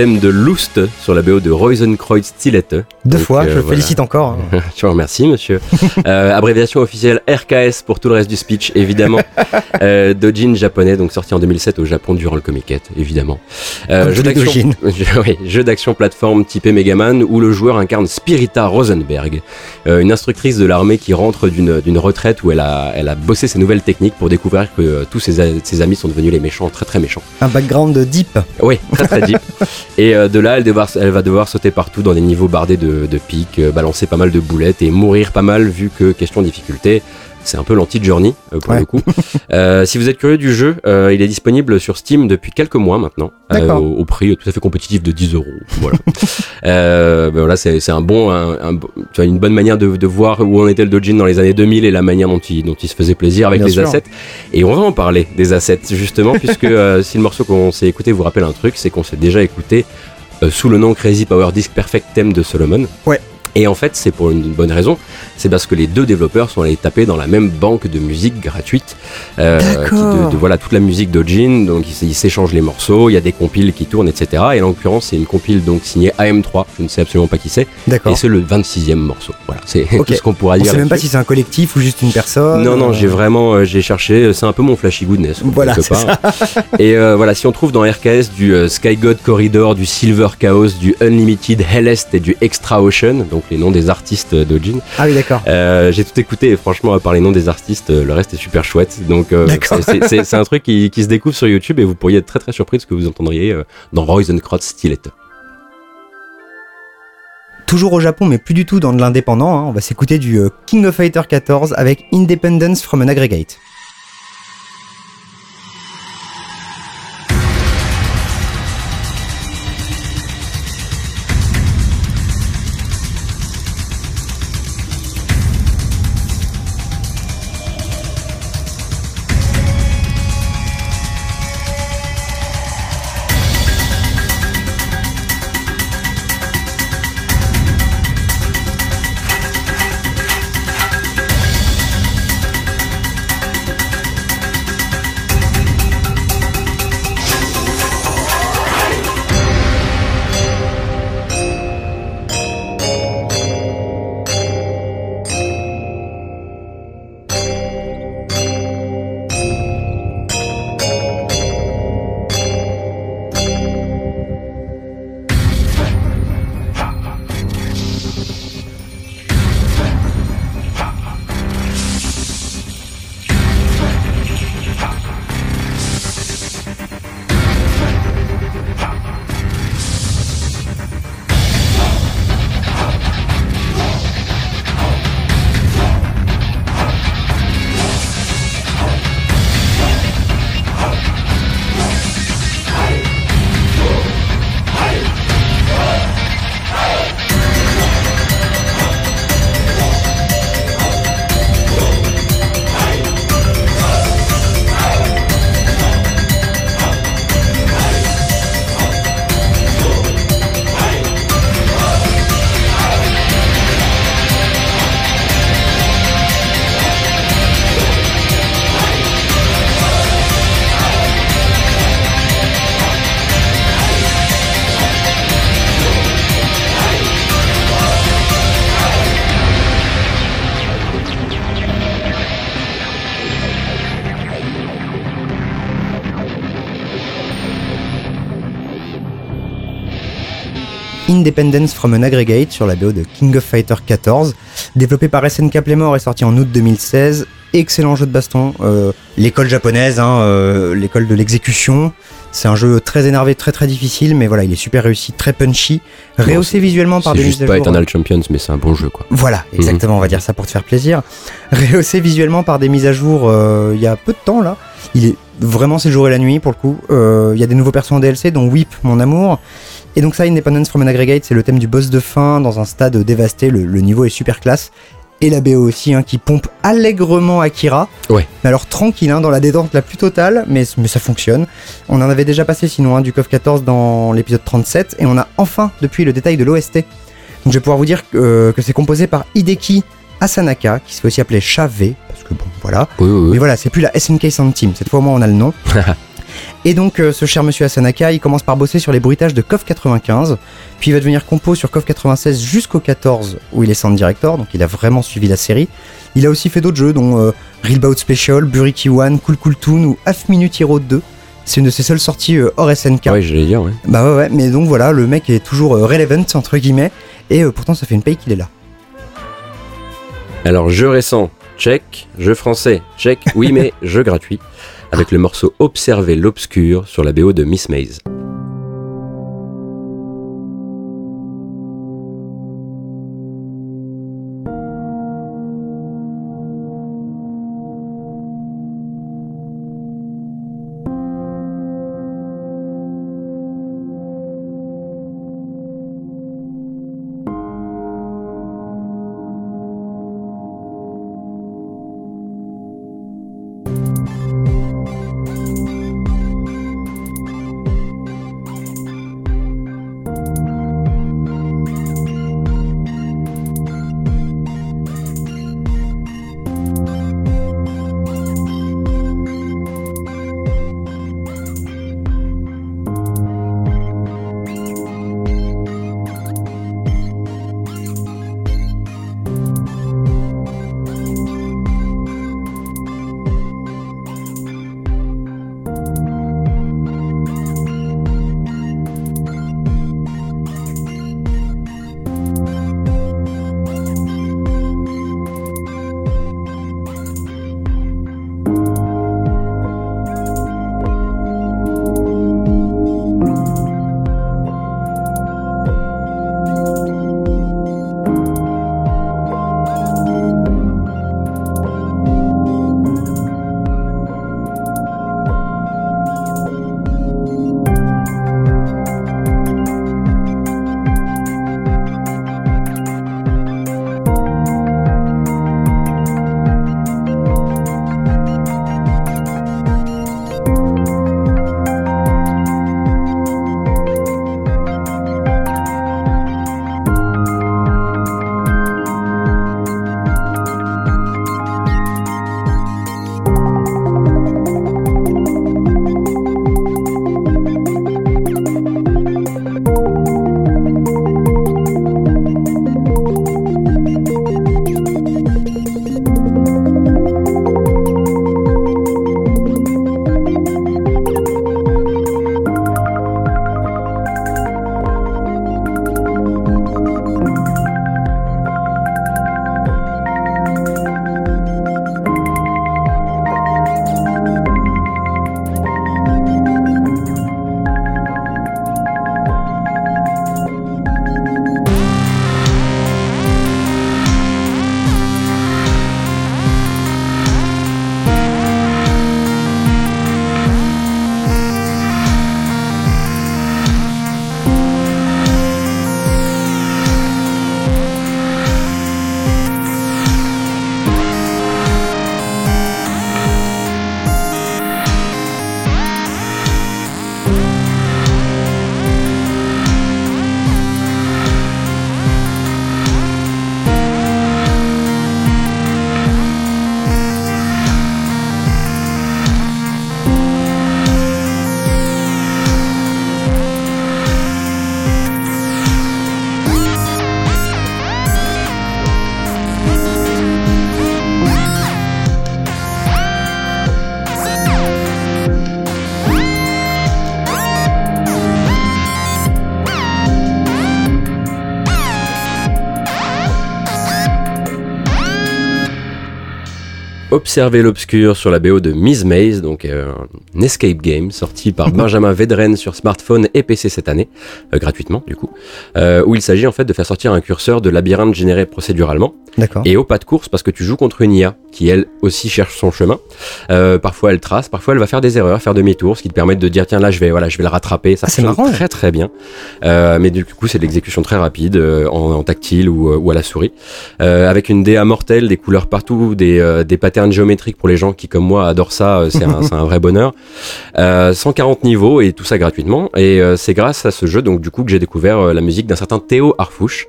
B: Thème de Lust sur la BO de Rosenkreuz Stillette.
C: Deux
B: Donc,
C: fois,
B: euh,
C: je
B: voilà.
C: félicite encore. hein.
B: Je vous remercie, monsieur. Euh, abréviation officielle RKS pour tout le reste du speech, évidemment. Euh, Dojin japonais, donc sorti en 2007 au Japon durant le Comiket, évidemment. Jeu d'action, oui, jeu d'action plateforme typé Megaman où le joueur incarne Spirita Rosenberg, une instructrice de l'armée qui rentre d'une retraite où elle a, elle a bossé ses nouvelles techniques pour découvrir que tous ses, ses amis sont devenus les méchants, très très méchants.
C: Un background deep.
B: Oui, très très deep. Et de là, elle, devoir- elle va devoir sauter partout dans des niveaux bardés de, de pics, euh, balancer pas mal de boulettes et mourir pas mal vu que question difficulté. C'est un peu l'anti-journey euh, pour
C: Ouais.
B: le coup. Euh, si vous êtes curieux du jeu, euh, il est disponible sur Steam depuis quelques mois maintenant, au, au prix tout à fait compétitif de 10 euros. Voilà. ben voilà, c'est un bon, un, un bon- tu vois, une bonne manière de, de voir où en était le Dojin dans les années 2000 et la manière dont il, dont il se faisait plaisir avec
C: Bien
B: les
C: sûr.
B: assets. Et on va en parler des assets justement, puisque si le morceau qu'on s'est écouté vous rappelle un truc, c'est qu'on s'est déjà écouté sous le nom Crazy Power Disc Perfect Theme de Solomon.
C: Ouais.
B: Et en fait, c'est pour une bonne raison. C'est parce que les deux développeurs sont allés taper dans la même banque de musique gratuite. Euh, qui- de, de- voilà, toute la musique d'Ojin. Donc, ils s'échangent les morceaux. Il y a des compiles qui tournent, etc. Et en l'occurrence, c'est une compile donc signée AM3. Je ne sais absolument pas qui c'est. Et c'est le 26e morceau. Voilà, c'est tout ce qu'on pourra dire.
C: sait même pas si c'est un collectif ou juste une personne.
B: Non, non,
C: Euh,
B: j'ai vraiment, euh, j'ai cherché, c'est un peu mon flashy goodness.
C: Voilà,
B: quelque part. Et euh, voilà, si on trouve dans RKS du euh, Sky God Corridor, du Silver Chaos, du Unlimited Hellest et du Extra Ocean, donc les noms des artistes d'Ojin,
C: Ah oui, d'accord.
B: euh, j'ai tout écouté et franchement, à part les noms des artistes, euh, le reste est super chouette. Donc, euh, c'est- un truc qui, qui se découvre sur YouTube et vous pourriez être très très surpris de ce que vous entendriez dans Roisenkrotz Stiletto.
C: Toujours au Japon, mais plus du tout dans de l'indépendant. hein. On va s'écouter du King of Fighter 14 avec Independence from an Aggregate. Independence from an Aggregate sur la BO de King of Fighter 14, développé par SNK Playmore et sorti en août 2016. Excellent jeu de baston, euh, l'école japonaise, hein, euh, l'école de l'exécution. C'est un jeu très énervé, très très difficile, mais voilà, il est super réussi, très punchy, rehaussé visuellement par
B: C'est
C: des
B: juste
C: mises à
B: pas
C: jour.
B: Eternal Champions, mais c'est un bon jeu, quoi.
C: Voilà,
B: Mhm.
C: exactement, on va dire ça pour te faire plaisir. Rehaussé visuellement par des mises à jour euh, il y a peu de temps là. Il est vraiment c'est le jour et la nuit pour le coup. Il y a des nouveaux persos en DLC, dont Whip, mon amour. Et donc ça, Independence from an Aggregate, c'est le thème du boss de fin dans un stade dévasté. Le, le niveau est super classe. Et la BO aussi, hein, qui pompe allègrement Akira.
B: Ouais.
C: Mais alors tranquille, hein, dans la détente la plus totale, mais, mais ça fonctionne. On en avait déjà passé sinon hein, du KOF 14 dans l'épisode 37, et on a enfin depuis le détail de l'OST. Donc je vais pouvoir vous dire que, euh, que c'est composé par Hideki Asanaka, qui se fait aussi appeler Chave, parce que bon, voilà.
B: Oui, oui, oui.
C: Mais voilà, c'est plus la SNK Sound Team, cette fois au moins on a le nom. Et donc euh, ce cher monsieur Asanaka, il commence par bosser sur les bruitages de KOF 95, puis il va devenir compo sur KOF 96 jusqu'au 14 où il est sound director, donc il a vraiment suivi la série. Il a aussi fait d'autres jeux dont euh, Real Bout Special, Buriki One, Cool Cool Toon ou Half Minute Hero 2. C'est une de ses seules sorties euh, hors SNK.
B: Ouais, j'allais dire, ouais.
C: Bah ouais, ouais, mais donc voilà, le mec est toujours euh, relevant entre guillemets, et pourtant ça fait une paye qu'il est là.
B: Alors, jeu récent, check. Jeu français, check. Oui, mais jeu gratuit. Avec le morceau Observer l'obscur sur la BO de Miss Maze. Observer l'obscur sur la BO de Miss Maze, donc euh, un escape game sorti par Benjamin Vedren sur smartphone et PC cette année, euh, gratuitement du coup, euh, où il s'agit en fait de faire sortir un curseur de labyrinthe généré procéduralement
C: D'accord.
B: et au pas de course parce que tu joues contre une IA qui elle aussi cherche son chemin. Euh, parfois elle trace, parfois elle va faire des erreurs, faire demi-tour, ce qui te permet de dire tiens là je vais voilà je vais le rattraper. Ça
C: Ah, c'est marrant.
B: très très bien. Euh, mais du coup c'est de l'exécution très rapide euh, en, en tactile ou, ou à la souris, euh, avec une DA mortelle, des couleurs partout, des, euh, des patterns géométriques pour les gens qui comme moi adorent ça. euh, c'est un, vrai bonheur. Euh, 140 niveaux et tout ça gratuitement. Et euh, c'est grâce à ce jeu donc du coup que j'ai découvert euh, la musique d'un certain Théo Harfouche,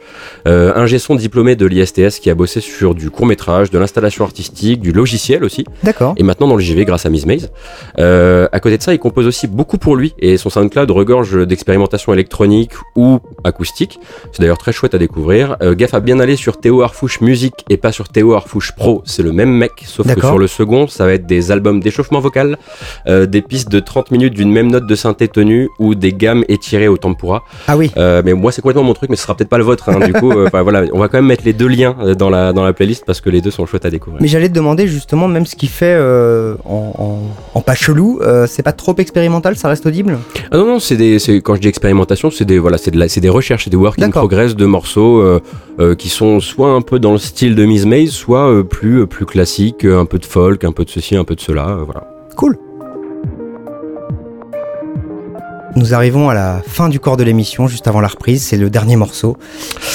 B: euh, un son diplômé de l'ISTS qui a bossé sur du court métrage, de l'installation artistique, du logiciel aussi,
C: D'accord.
B: et maintenant dans le JV grâce à Miss Maze. Euh, à côté de ça, il compose aussi beaucoup pour lui et son SoundCloud regorge d'expérimentation électronique ou acoustique. C'est d'ailleurs très chouette à découvrir. Euh, gaffe à bien aller sur Théo Harfouche Musique et pas sur Théo Harfouche Pro. C'est le même mec, sauf que
C: D'accord.
B: sur le second, ça va être des albums d'échauffement vocal, euh, des pistes de 30 minutes d'une même note de synthé tenue ou des gammes étirées au tempura.
C: Ah oui.
B: Euh, mais moi, c'est complètement mon truc, mais ce sera peut-être pas le vôtre. hein. du coup, euh, voilà, on va quand même mettre les deux liens dans la dans la playlist parce que les deux sont chouettes à découvrir.
C: Mais j'allais te demander justement, même ce qu'il fait en, en, en pas chelou, c'est pas trop expérimental, ça reste audible?
B: Ah non non, c'est des quand je dis expérimentation, c'est des voilà, c'est de la, c'est des recherches, c'est des work in progress de morceaux qui sont soit un peu dans le style de Miss Maze, soit plus plus classique, un peu de folk, un peu de ceci, un peu de cela, euh, voilà.
C: Cool. Nous arrivons à la fin du corps de l'émission, juste avant la reprise, c'est le dernier morceau.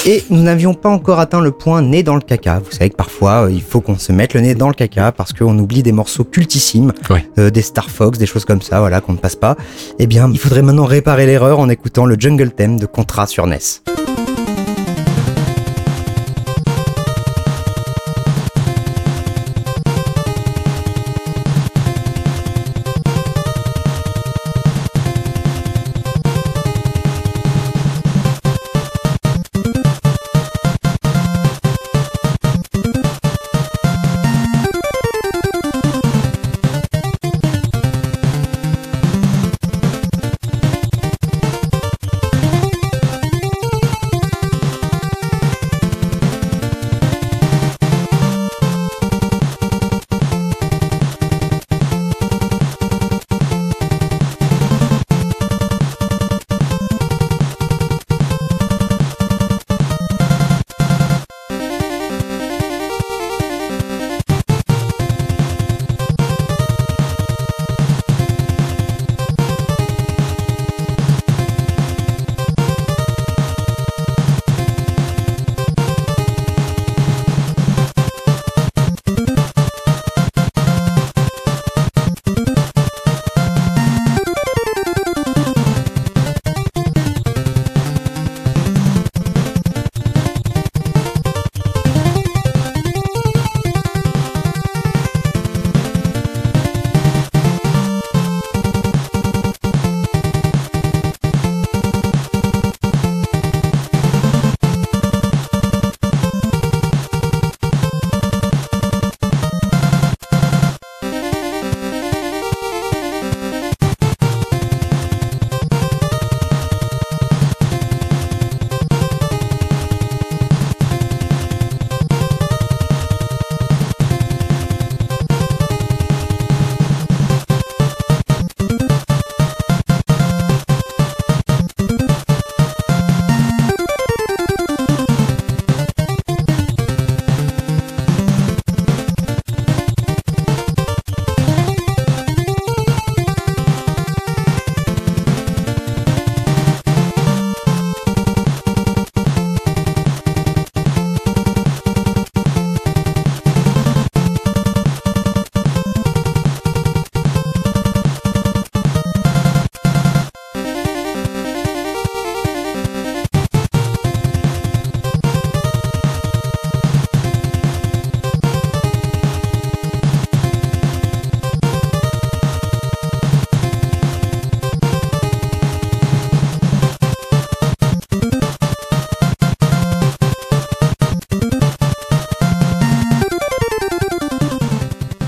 C: Et nous n'avions pas encore atteint le point nez dans le caca. Vous savez que parfois, euh, il faut qu'on se mette le nez dans le caca parce qu'on oublie des morceaux cultissimes, euh, des Star Fox, des choses comme ça, voilà, qu'on ne passe pas. Eh bien, il faudrait maintenant réparer l'erreur en écoutant le Jungle Theme de Contra sur NES.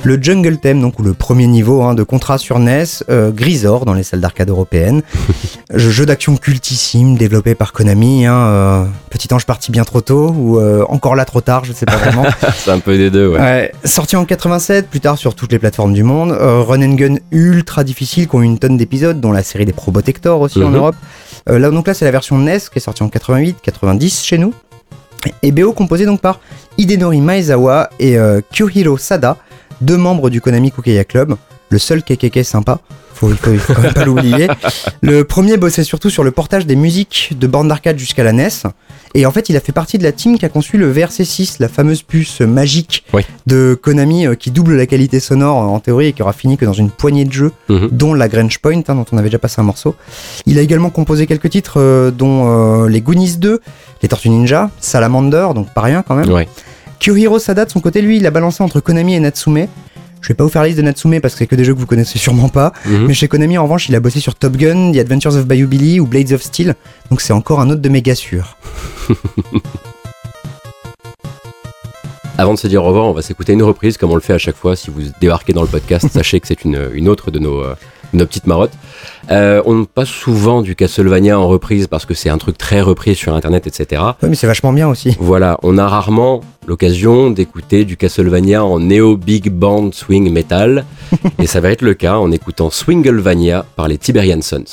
C: Le Jungle Theme, donc ou le premier niveau hein, de contrat sur NES, euh, Grisor dans les salles d'arcade européennes, jeu d'action cultissime développé par Konami, hein, euh, Petit ange parti bien trop tôt ou euh, encore là trop tard, je sais pas vraiment.
B: C'est un peu des deux, ouais.
C: Ouais, sorti en 87, plus tard sur toutes les plateformes du monde, run and gun ultra difficile qui ont une tonne d'épisodes, dont la série des Probotector aussi en
B: Mhm.
C: Europe. Là donc là c'est la version NES qui est sortie en 88, 90 chez nous. Et BO composé donc par Hidenori Maezawa et euh, Kyuhiro Sada, deux membres du Konami Kukeya Club, le seul KKK sympa. Faut, il faut, faut quand même pas l'oublier. Le premier bossait surtout sur le portage des musiques de bornes d'arcade jusqu'à la NES. Et en fait, il a fait partie de la team qui a conçu le VRC6, la fameuse puce magique
B: Oui.
C: de Konami euh, qui double la qualité sonore euh, en théorie et qui aura fini que dans une poignée de jeux,
B: Mhm.
C: dont la Grange Point, hein, dont on avait déjà passé un morceau. Il a également composé quelques titres, euh, dont euh, les Goonies 2, les Tortues Ninja, Salamander, donc pas rien quand même.
B: Ouais.
C: Kyuhiro Sada, de son côté, lui, il a balancé entre Konami et Natsume. Je vais pas vous faire la liste de Natsume parce que c'est que des jeux que vous connaissez sûrement pas.
B: Mhm.
C: Mais chez Konami, en revanche, il a bossé sur Top Gun, The Adventures of Bayou Billy ou Blades of Steel. Donc c'est encore un autre de méga sûr.
B: Avant de se dire au revoir, on va s'écouter une reprise comme on le fait à chaque fois. Si vous débarquez dans le podcast, sachez que c'est une, une autre de nos, euh, nos petites marottes. Euh, on passe souvent du Castlevania en reprise parce que c'est un truc très repris sur Internet, etc.
C: Ouais, mais c'est vachement bien aussi.
B: Voilà, on a rarement l'occasion d'écouter du Castlevania en néo big band swing metal. et ça va être le cas en écoutant Swinglevania par les Tiberian Sons.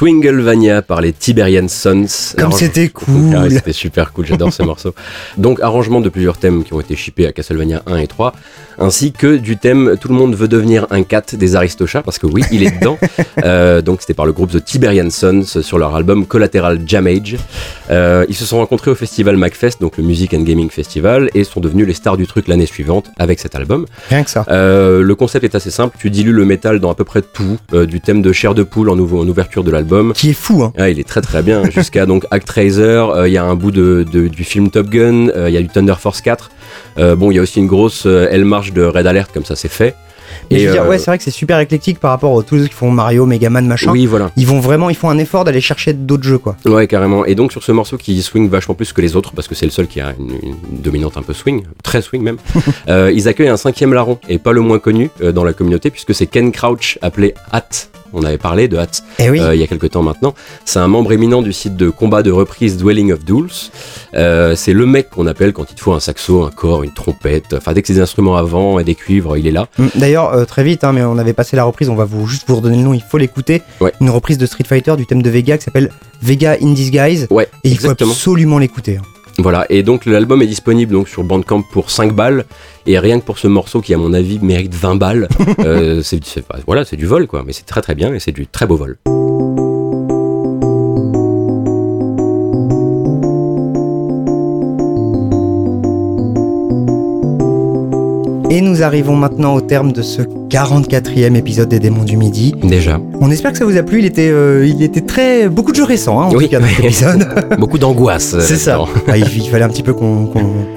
B: Swinglevania par les Tiberian Sons.
C: Comme c'était
B: Ah
C: cool.
B: ouais, c'était super cool, j'adore ce morceau. Donc arrangement de plusieurs thèmes qui ont été shippés à Castlevania 1 et 3, ainsi que du thème Tout le monde veut devenir un cat des Aristochats, parce que oui, il est dedans. Euh, donc c'était par le groupe The Tiberian Sons sur leur album Collateral Damage. Euh, ils se sont rencontrés au festival MacFest, donc le Music and Gaming Festival, et sont devenus les stars du truc l'année suivante avec cet album.
C: Rien que ça.
B: Euh, le concept est assez simple, tu dilues le métal dans à peu près tout, du thème de chair de poule en, nouveau- en ouverture de l'album.
C: Qui est fou, hein.
B: Ah, il est très très bien, jusqu'à donc Actraiser, il y a un bout de, de- du film Top Gun, il y a du Thunder Force 4, Euh, bon il y a aussi une grosse euh, Elle marche de Red Alert, comme ça c'est fait.
C: Mais je veux dire,
B: euh,
C: ouais, c'est vrai que c'est super éclectique par rapport aux tous ceux qui font Mario, Megaman, machin.
B: oui voilà,
C: Ils vont vraiment, ils font un effort d'aller chercher d'autres jeux, quoi.
B: ouais carrément. Et donc sur ce morceau qui swing vachement plus que les autres, parce que c'est le seul qui a une, une dominante un peu swing, très swing même, euh, ils accueillent un cinquième larron, et pas le moins connu euh, dans la communauté, puisque c'est Ken Crouch, appelé Hat. On avait parlé de Hat
C: Eh oui.
B: euh, il y a quelques temps maintenant. C'est un membre éminent du site de combat de reprise Dwelling of Duels. Euh, c'est le mec qu'on appelle quand il te faut un saxo, un corps, une trompette. Enfin, dès que c'est des instruments à vent et des cuivres, il est là.
C: Mm, D'ailleurs, euh, très vite, hein, mais on avait passé la reprise, on va vous juste vous redonner le nom, il faut l'écouter.
B: Ouais.
C: Une reprise de Street Fighter du thème de Vega qui s'appelle Vega in Disguise.
B: Ouais,
C: Et il faut absolument l'écouter. hein.
B: Voilà. Et donc, l'album est disponible donc sur Bandcamp pour 5 balles. Et rien que pour ce morceau qui, à mon avis, mérite 20 balles, euh, c'est c'est- voilà, c'est du vol, quoi. Mais c'est très très bien et c'est du très beau vol.
C: Et nous arrivons maintenant au terme de ce 44e épisode des Démons du Midi.
B: Déjà.
C: On espère que ça vous a plu. Il était, euh, il était très beaucoup de jeux récents, hein, en
B: Oui.
C: tout cas dans cet épisode.
B: Beaucoup d'angoisse. euh,
C: C'est ça. Bah, il, il fallait un petit peu qu'on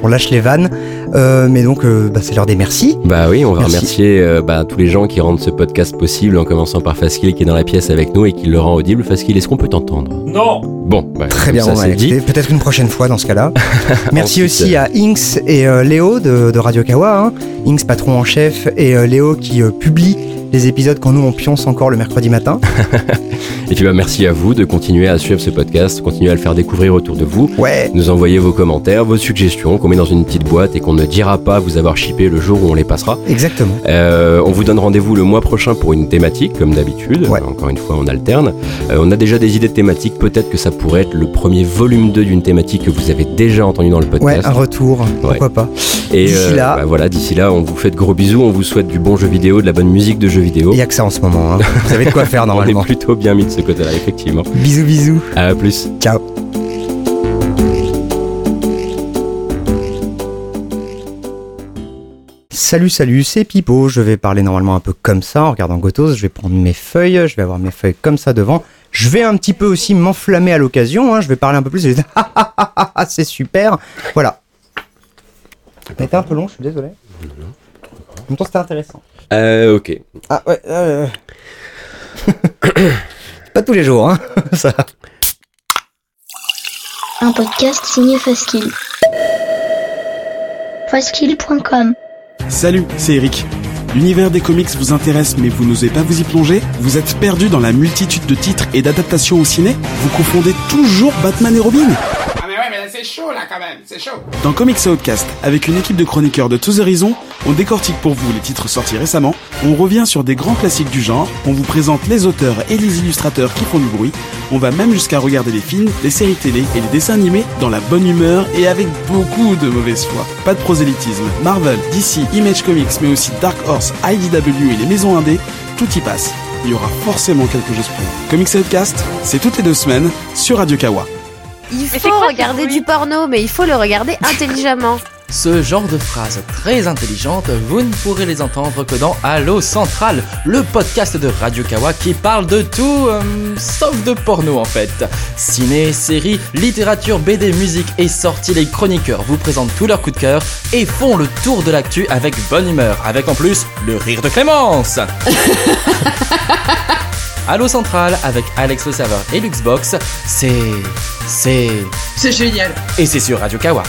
C: lâche les vannes. Euh, mais donc, euh, bah, c'est l'heure des merci.
B: Bah oui, on va
C: Merci.
B: remercier euh, bah, tous les gens qui rendent ce podcast possible, en commençant par Faskill qui est dans la pièce avec nous et qui le rend audible. Faskill, est-ce qu'on peut t'entendre?
A: Non
B: Bon, bah,
C: Très bien,
B: ça
C: on va
B: c'est dit.
C: écouter. Peut-être une prochaine fois dans ce cas-là. Merci
B: Ensuite,
C: aussi à Inks et euh, Léo de, de Radio Kawa. Hein. Inks, patron en chef, et euh, Léo qui euh, publie les épisodes quand nous on pionce encore le mercredi matin.
B: Et puis bah, merci à vous de continuer à suivre ce podcast, continuer à le faire découvrir autour de vous.
C: Ouais,
B: Nous envoyer vos commentaires, vos suggestions qu'on met dans une petite boîte et qu'on ne dira pas vous avoir shippé le jour où on les passera.
C: exactement.
B: Euh, on vous donne rendez-vous le mois prochain pour une thématique, comme d'habitude.
C: Ouais.
B: Encore une fois, on alterne. Euh, on a déjà des idées de thématiques. Peut-être que ça pourrait être le premier volume 2 d'une thématique que vous avez déjà entendu dans le
C: Ouais,
B: podcast.
C: un retour, pourquoi pas.
B: Et
C: D'ici
B: euh,
C: là-
B: bah voilà, d'ici là, on vous fait de gros bisous. On vous souhaite du bon jeu vidéo, de la bonne musique de jeu vidéo.
C: Il y a que ça en ce moment. hein. Vous savez de quoi faire
B: on est
C: normalement.
B: plutôt bien mis de ce côté-là, effectivement.
C: Bisous, bisous.
B: À plus.
C: Ciao. Salut, salut, c'est Pipo. Je vais parler normalement un peu comme ça en regardant Gotos. Je vais prendre mes feuilles, je vais avoir mes feuilles comme ça devant. Je vais un petit peu aussi m'enflammer à l'occasion. hein. Je vais parler un peu plus. Ah, ah, ah, ah, ah, c'est super. Voilà. Ça a été un peu long, je suis désolé. En même temps, c'était intéressant.
B: Euh, ok.
C: Ah ouais. euh. Pas tous les jours, hein. ça.
E: Un podcast signé Faskill. Faskill.com
F: Salut, c'est Eric. L'univers des comics vous intéresse mais vous n'osez pas vous y plonger? Vous êtes perdu dans la multitude de titres et d'adaptations au ciné? Vous confondez toujours Batman et Robin
G: Ah mais ouais mais c'est chaud là quand même, c'est chaud.
F: Dans Comics Outcast, avec une équipe de chroniqueurs de tous horizons, on décortique pour vous les titres sortis récemment, on revient sur des grands classiques du genre, on vous présente les auteurs et les illustrateurs qui font du bruit, on va même jusqu'à regarder les films, les séries télé et les dessins animés dans la bonne humeur et avec beaucoup de mauvaise foi. Pas de prosélytisme. Marvel, DC, Image Comics, mais aussi Dark Horse, IDW et les maisons indées, tout y passe. Il y aura forcément quelque chose pour vous. Comics Outcast, c'est toutes les deux semaines sur Radio Kawa.
H: Il faut regarder du porno, mais il faut le regarder intelligemment.
I: Ce genre de phrases très intelligentes, vous ne pourrez les entendre que dans Allo Central, le podcast de Radio Kawa qui parle de tout, euh, sauf de porno en fait. Ciné, séries, littérature, BD, musique et sorties, les chroniqueurs vous présentent tous leurs coups de cœur et font le tour de l'actu avec bonne humeur, avec en plus le rire de Clémence. Allo Central avec Alex le serveur et Luxbox, c'est... c'est...
J: C'est génial.
I: Et c'est sur Radio Kawa.